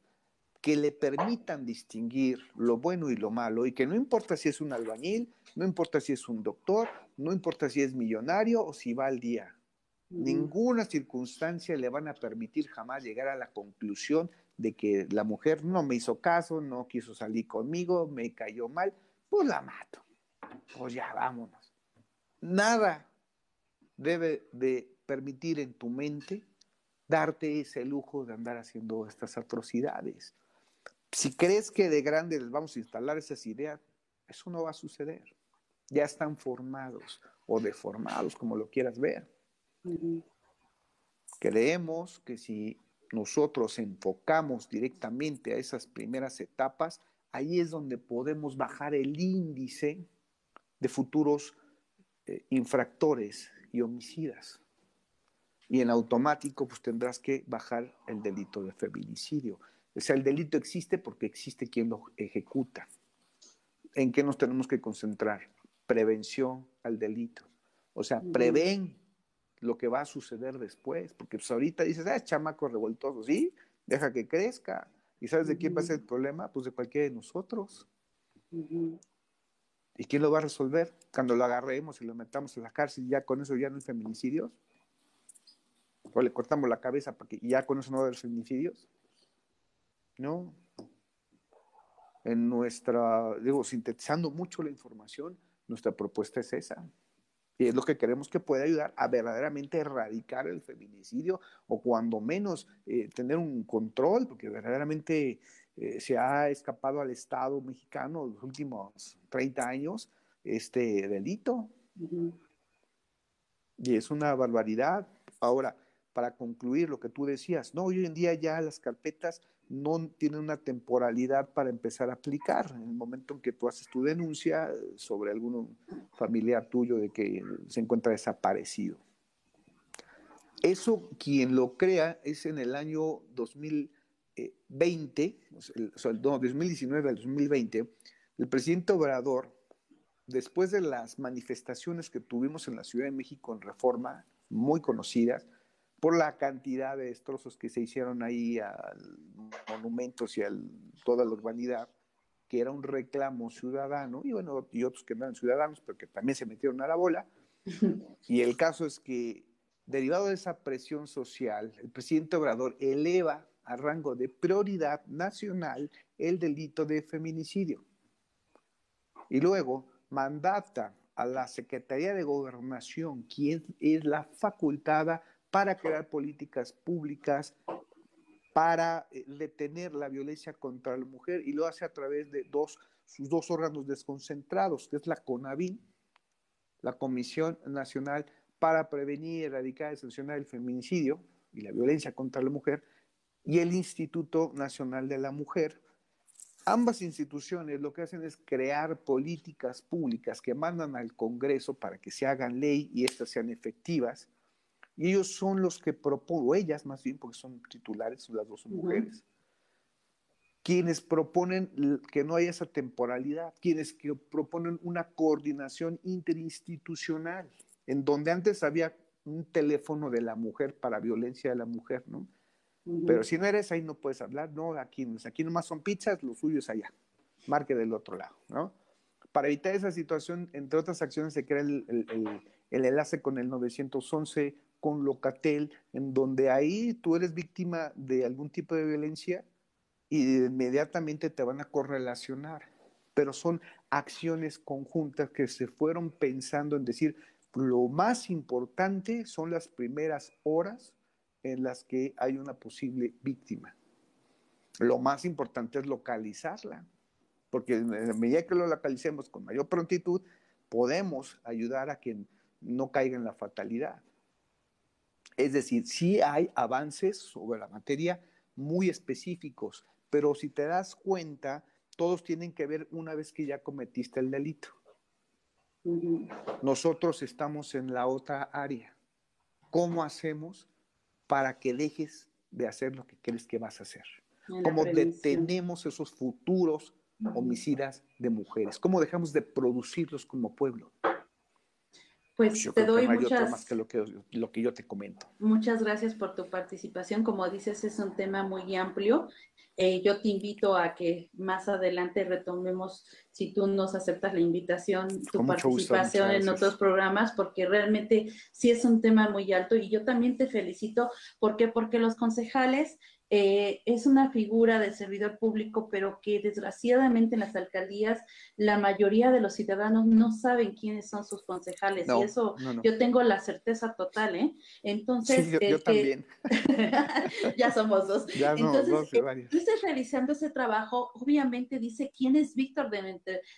que le permitan distinguir lo bueno y lo malo y que no importa si es un albañil, no importa si es un doctor, no importa si es millonario o si va al día. Ninguna circunstancia le van a permitir jamás llegar a la conclusión de que la mujer no me hizo caso, no quiso salir conmigo, me cayó mal, pues la mato. Pues ya, vámonos. Nada debe de permitir en tu mente darte ese lujo de andar haciendo estas atrocidades. Si crees que de grande les vamos a instalar esas ideas, eso no va a suceder. Ya están formados o deformados, como lo quieras ver. Creemos que si nosotros enfocamos directamente a esas primeras etapas, ahí es donde podemos bajar el índice de futuros eh, infractores y homicidas. Y en automático, pues tendrás que bajar el delito de feminicidio. O sea, el delito existe porque existe quien lo ejecuta. ¿En qué nos tenemos que concentrar? Prevención al delito. O sea, prevén lo que va a suceder después, porque pues ahorita dices, ah, es chamaco revoltoso, sí, deja que crezca. ¿Y sabes de quién va a ser el problema? Pues de cualquiera de nosotros. ¿Y quién lo va a resolver? Cuando lo agarremos y lo metamos en la cárcel, ya con eso ya no hay feminicidios. O le cortamos la cabeza para que ya con eso no haber feminicidios. No. En nuestra, digo, sintetizando mucho la información, nuestra propuesta es esa. Y es lo que queremos que pueda ayudar a verdaderamente erradicar el feminicidio o cuando menos eh, tener un control, porque verdaderamente eh, se ha escapado al Estado mexicano los últimos 30 años este delito. Y es una barbaridad. Ahora, para concluir lo que tú decías, no, hoy en día ya las carpetas no tienen una temporalidad para empezar a aplicar. En el momento en que tú haces tu denuncia sobre algún familiar tuyo de que se encuentra desaparecido. Eso quien lo crea es en el año 2020, o sea, el 2019 al 2020, el presidente Obrador, después de las manifestaciones que tuvimos en la Ciudad de México en reforma, muy conocidas, por la cantidad de destrozos que se hicieron ahí al monumentos y a toda la urbanidad, que era un reclamo ciudadano, y bueno, y otros que no eran ciudadanos, pero que también se metieron a la bola. Y el caso es que, derivado de esa presión social, el presidente Obrador eleva a rango de prioridad nacional el delito de feminicidio. Y luego mandata a la Secretaría de Gobernación, quien es la facultada para crear políticas públicas para eh, detener la violencia contra la mujer y lo hace a través de dos, sus dos órganos desconcentrados, que es la CONAVIN, la Comisión Nacional para Prevenir, Erradicar y Sancionar el Feminicidio y la Violencia contra la Mujer, y el Instituto Nacional de la Mujer. Ambas instituciones lo que hacen es crear políticas públicas que mandan al Congreso para que se hagan ley y éstas sean efectivas y ellos son los que proponen, o ellas más bien, porque son titulares, las dos son mujeres, quienes proponen que no haya esa temporalidad, quienes que proponen una coordinación interinstitucional, en donde antes había un teléfono de la mujer para violencia de la mujer, ¿no? Pero si no eres ahí no puedes hablar, no, aquí, aquí nomás son pizzas, lo suyo es allá, marque del otro lado, ¿no? Para evitar esa situación, entre otras acciones, se crea el, el, el enlace con el 911 con Locatel, en donde ahí tú eres víctima de algún tipo de violencia y inmediatamente te van a correlacionar. Pero son acciones conjuntas que se fueron pensando en decir, lo más importante son las primeras horas en las que hay una posible víctima. Lo más importante es localizarla, porque la medida que lo localicemos con mayor prontitud, podemos ayudar a quien no caiga en la fatalidad. Es decir, sí hay avances sobre la materia muy específicos, pero si te das cuenta, todos tienen que ver una vez que ya cometiste el delito. Nosotros estamos en la otra área. ¿Cómo hacemos para que dejes de hacer lo que crees que vas a hacer? ¿Cómo detenemos esos futuros homicidas de mujeres? ¿Cómo dejamos de producirlos como pueblo? Pues te doy muchas más que lo que lo que yo te comento. Muchas gracias por tu participación. Como dices, es un tema muy amplio. Eh, yo te invito a que más adelante retomemos, si tú nos aceptas la invitación, tu participación en otros programas, porque realmente sí es un tema muy alto y yo también te felicito. ¿Por qué? Porque los concejales eh, es una figura del servidor público, pero que desgraciadamente en las alcaldías la mayoría de los ciudadanos no saben quiénes son sus concejales y eso yo tengo la certeza total, ¿eh? Entonces, yo, este, también. ya somos dos. Entonces, dos, realizando ese trabajo, obviamente dice quién es Víctor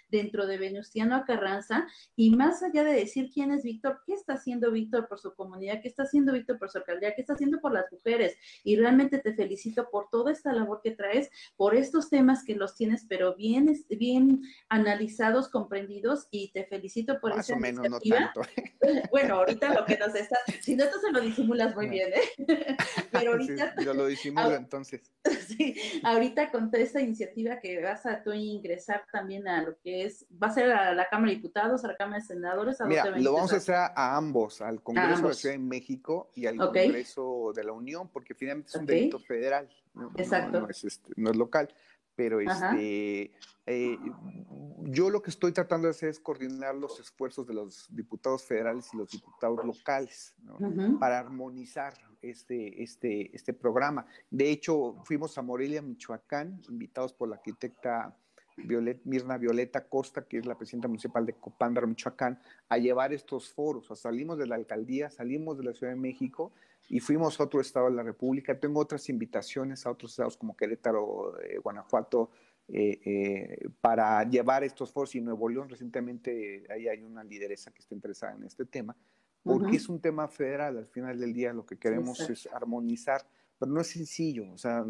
dentro de Venustiano Carranza y más allá de decir quién es Víctor, ¿qué está haciendo Víctor por su comunidad? ¿Qué está haciendo Víctor por su alcaldía? ¿Qué está haciendo por las mujeres? Y realmente te felicito felicito por toda esta labor que traes, por estos temas que los tienes, pero bien, bien analizados, comprendidos, y te felicito por Más o menos, No tanto. Bueno, ahorita lo que nos está, si no, esto se lo disimulas muy bien, ¿eh? Pero ahorita. yo lo disimulo entonces. Sí, ahorita con toda esta iniciativa que vas a tú ingresar también a lo que es, va a ser a la Cámara de Diputados, a la Cámara de Senadores. ¿a Mira, lo vamos a hacer a, ambos, al Congreso de Ciudad de México y al Congreso de la Unión, porque finalmente es un delito federal Exacto. No, es, este, no, es, local. Pero este, eh, yo lo que estoy tratando de hacer es coordinar los esfuerzos de los diputados federales y los diputados locales para armonizar este, este, este programa. De hecho, fuimos a Morelia, Michoacán, invitados por la arquitecta Mirna Violeta Costa, que es la presidenta municipal de Copándaro, Michoacán, a llevar estos foros. O salimos de la alcaldía, salimos de la Ciudad de México y fuimos a otro estado de la República. Tengo otras invitaciones a otros estados como Querétaro, eh, Guanajuato, eh, eh, para llevar estos foros y Nuevo León. Recientemente ahí hay una lideresa que está interesada en este tema, porque es un tema federal. Al final del día lo que queremos es armonizar, pero no es sencillo. O sea,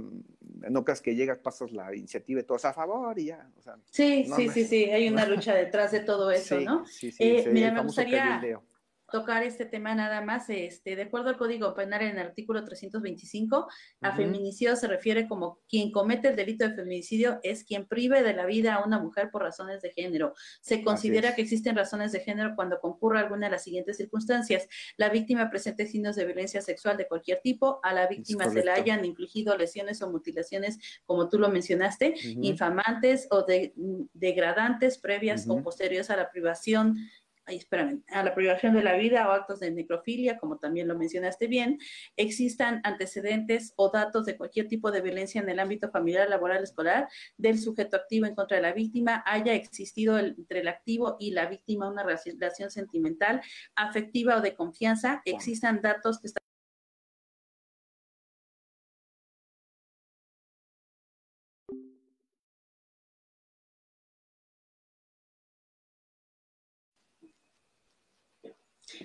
no creas que llegas, pasas la iniciativa y todos a favor y ya. sí, sí, sí, sí, hay una lucha detrás de todo eso, ¿no? Sí, sí, sí, mira, me gustaría tocar este tema nada más, este, de acuerdo al Código Penal en el artículo 325, a feminicidio se refiere como quien comete el delito de feminicidio es quien prive de la vida a una mujer por razones de género. Se considera que existen razones de género cuando concurra alguna de las siguientes circunstancias. La víctima presente signos de violencia sexual de cualquier tipo, a la víctima se le hayan infligido lesiones o mutilaciones, como tú lo mencionaste, infamantes o de, degradantes previas o posteriores a la privación a la privación de la vida o actos de necrofilia, como también lo mencionaste bien, existan antecedentes o datos de cualquier tipo de violencia en el ámbito familiar, laboral, escolar del sujeto activo en contra de la víctima, haya existido entre el activo y la víctima una relación sentimental, afectiva o de confianza, existan datos que están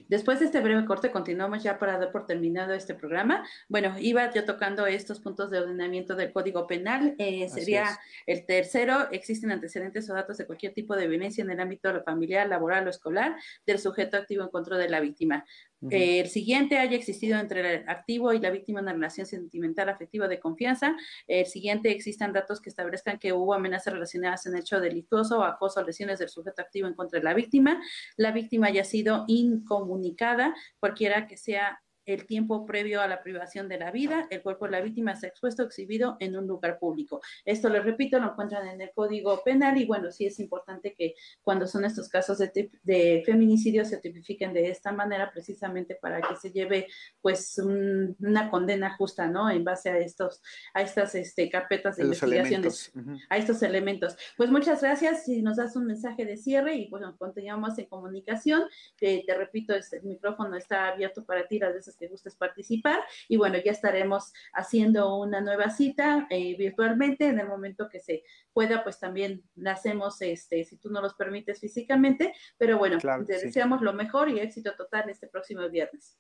Después de este breve corte, continuamos ya para dar por terminado este programa. Bueno, iba yo tocando estos puntos de ordenamiento del Código Penal. Eh, sería el tercero, existen antecedentes o datos de cualquier tipo de violencia en el ámbito familiar, laboral o escolar del sujeto activo en contra de la víctima el siguiente haya existido entre el activo y la víctima una relación sentimental, afectiva de confianza. El siguiente existan datos que establezcan que hubo amenazas relacionadas en hecho delictuoso acoso o lesiones del sujeto activo en contra de la víctima. La víctima haya sido incomunicada, cualquiera que sea el tiempo previo a la privación de la vida, el cuerpo de la víctima se ha expuesto o exhibido en un lugar público. Esto, lo repito, lo encuentran en el Código Penal y bueno, sí es importante que cuando son estos casos de, feminicidio se tipifiquen de esta manera precisamente para que se lleve pues una condena justa, ¿no? En base a estos, a estas este, carpetas de investigaciones, a estos elementos. Pues muchas gracias si nos das un mensaje de cierre y bueno, continuamos en comunicación. te repito, este, el micrófono está abierto para ti las veces que gustes participar. Y bueno, ya estaremos haciendo una nueva cita eh, virtualmente en el momento que se pueda, pues también la hacemos, este, si tú no los permites físicamente. Pero bueno, te deseamos lo mejor y éxito total este próximo viernes.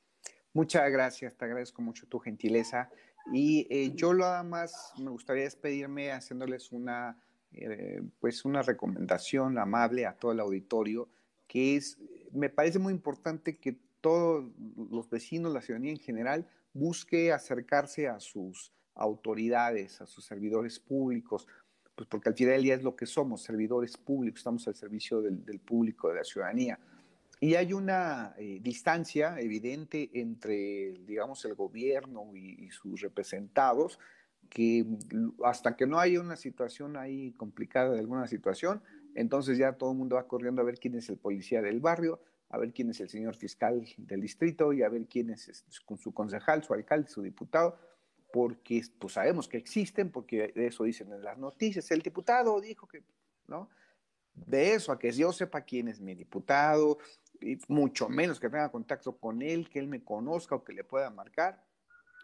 Muchas gracias, te agradezco mucho tu gentileza. Y eh, yo nada más me gustaría despedirme haciéndoles una, eh, pues una recomendación amable a todo el auditorio, que es, me parece muy importante que todos los vecinos, la ciudadanía en general, busque acercarse a sus autoridades, a sus servidores públicos, pues porque al final del día es lo que somos, servidores públicos, estamos al servicio del, público, de la ciudadanía. Y hay una eh, distancia evidente entre, digamos, el gobierno y, sus representados, que hasta que no haya una situación ahí complicada de alguna situación, entonces ya todo el mundo va corriendo a ver quién es el policía del barrio, a ver quién es el señor fiscal del distrito y a ver quién es con su concejal, su alcalde, su diputado, porque pues sabemos que existen, porque eso dicen en las noticias, el diputado dijo que, ¿no? De eso a que yo sepa quién es mi diputado, y mucho menos que tenga contacto con él, que él me conozca o que le pueda marcar,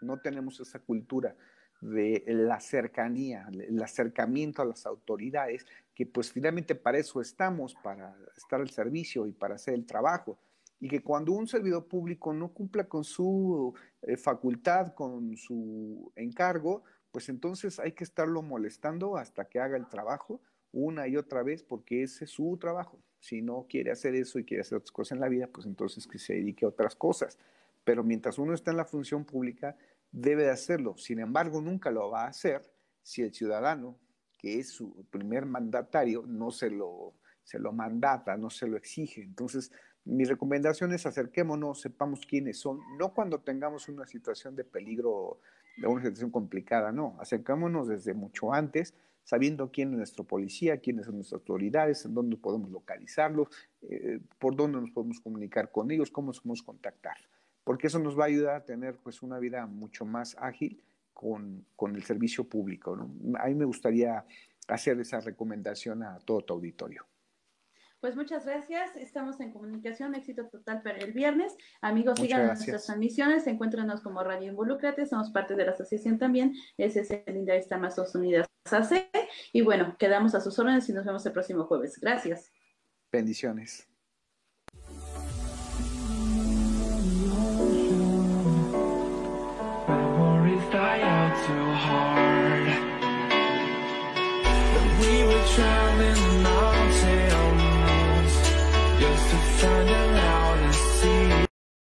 no tenemos esa cultura de la cercanía, el acercamiento a las autoridades, que pues finalmente para eso estamos, para estar al servicio y para hacer el trabajo. Y que cuando un servidor público no cumpla con su eh, facultad, con su encargo, pues entonces hay que estarlo molestando hasta que haga el trabajo una y otra vez, porque ese es su trabajo. Si no quiere hacer eso y quiere hacer otras cosas en la vida, pues entonces que se dedique a otras cosas. Pero mientras uno está en la función pública, debe de hacerlo. Sin embargo, nunca lo va a hacer si el ciudadano, que es su primer mandatario, no se lo, se lo mandata, no se lo exige. Entonces, mi recomendación es acerquémonos, sepamos quiénes son, no cuando tengamos una situación de peligro, de una situación complicada, no, acercémonos desde mucho antes, sabiendo quién es nuestro policía, quiénes son nuestras autoridades, en dónde podemos localizarlos, eh, por dónde nos podemos comunicar con ellos, cómo nos podemos contactar porque eso nos va a ayudar a tener pues una vida mucho más ágil con, con el servicio público. A mí me gustaría hacer esa recomendación a todo tu auditorio. Pues muchas gracias. Estamos en comunicación. Éxito total para el viernes. Amigos, sigan nuestras transmisiones. Encuéntranos como Radio Involúcrate. Somos parte de la asociación también. Ese es el Linda Masos Unidas AC. Y bueno, quedamos a sus órdenes y nos vemos el próximo jueves. Gracias. Bendiciones.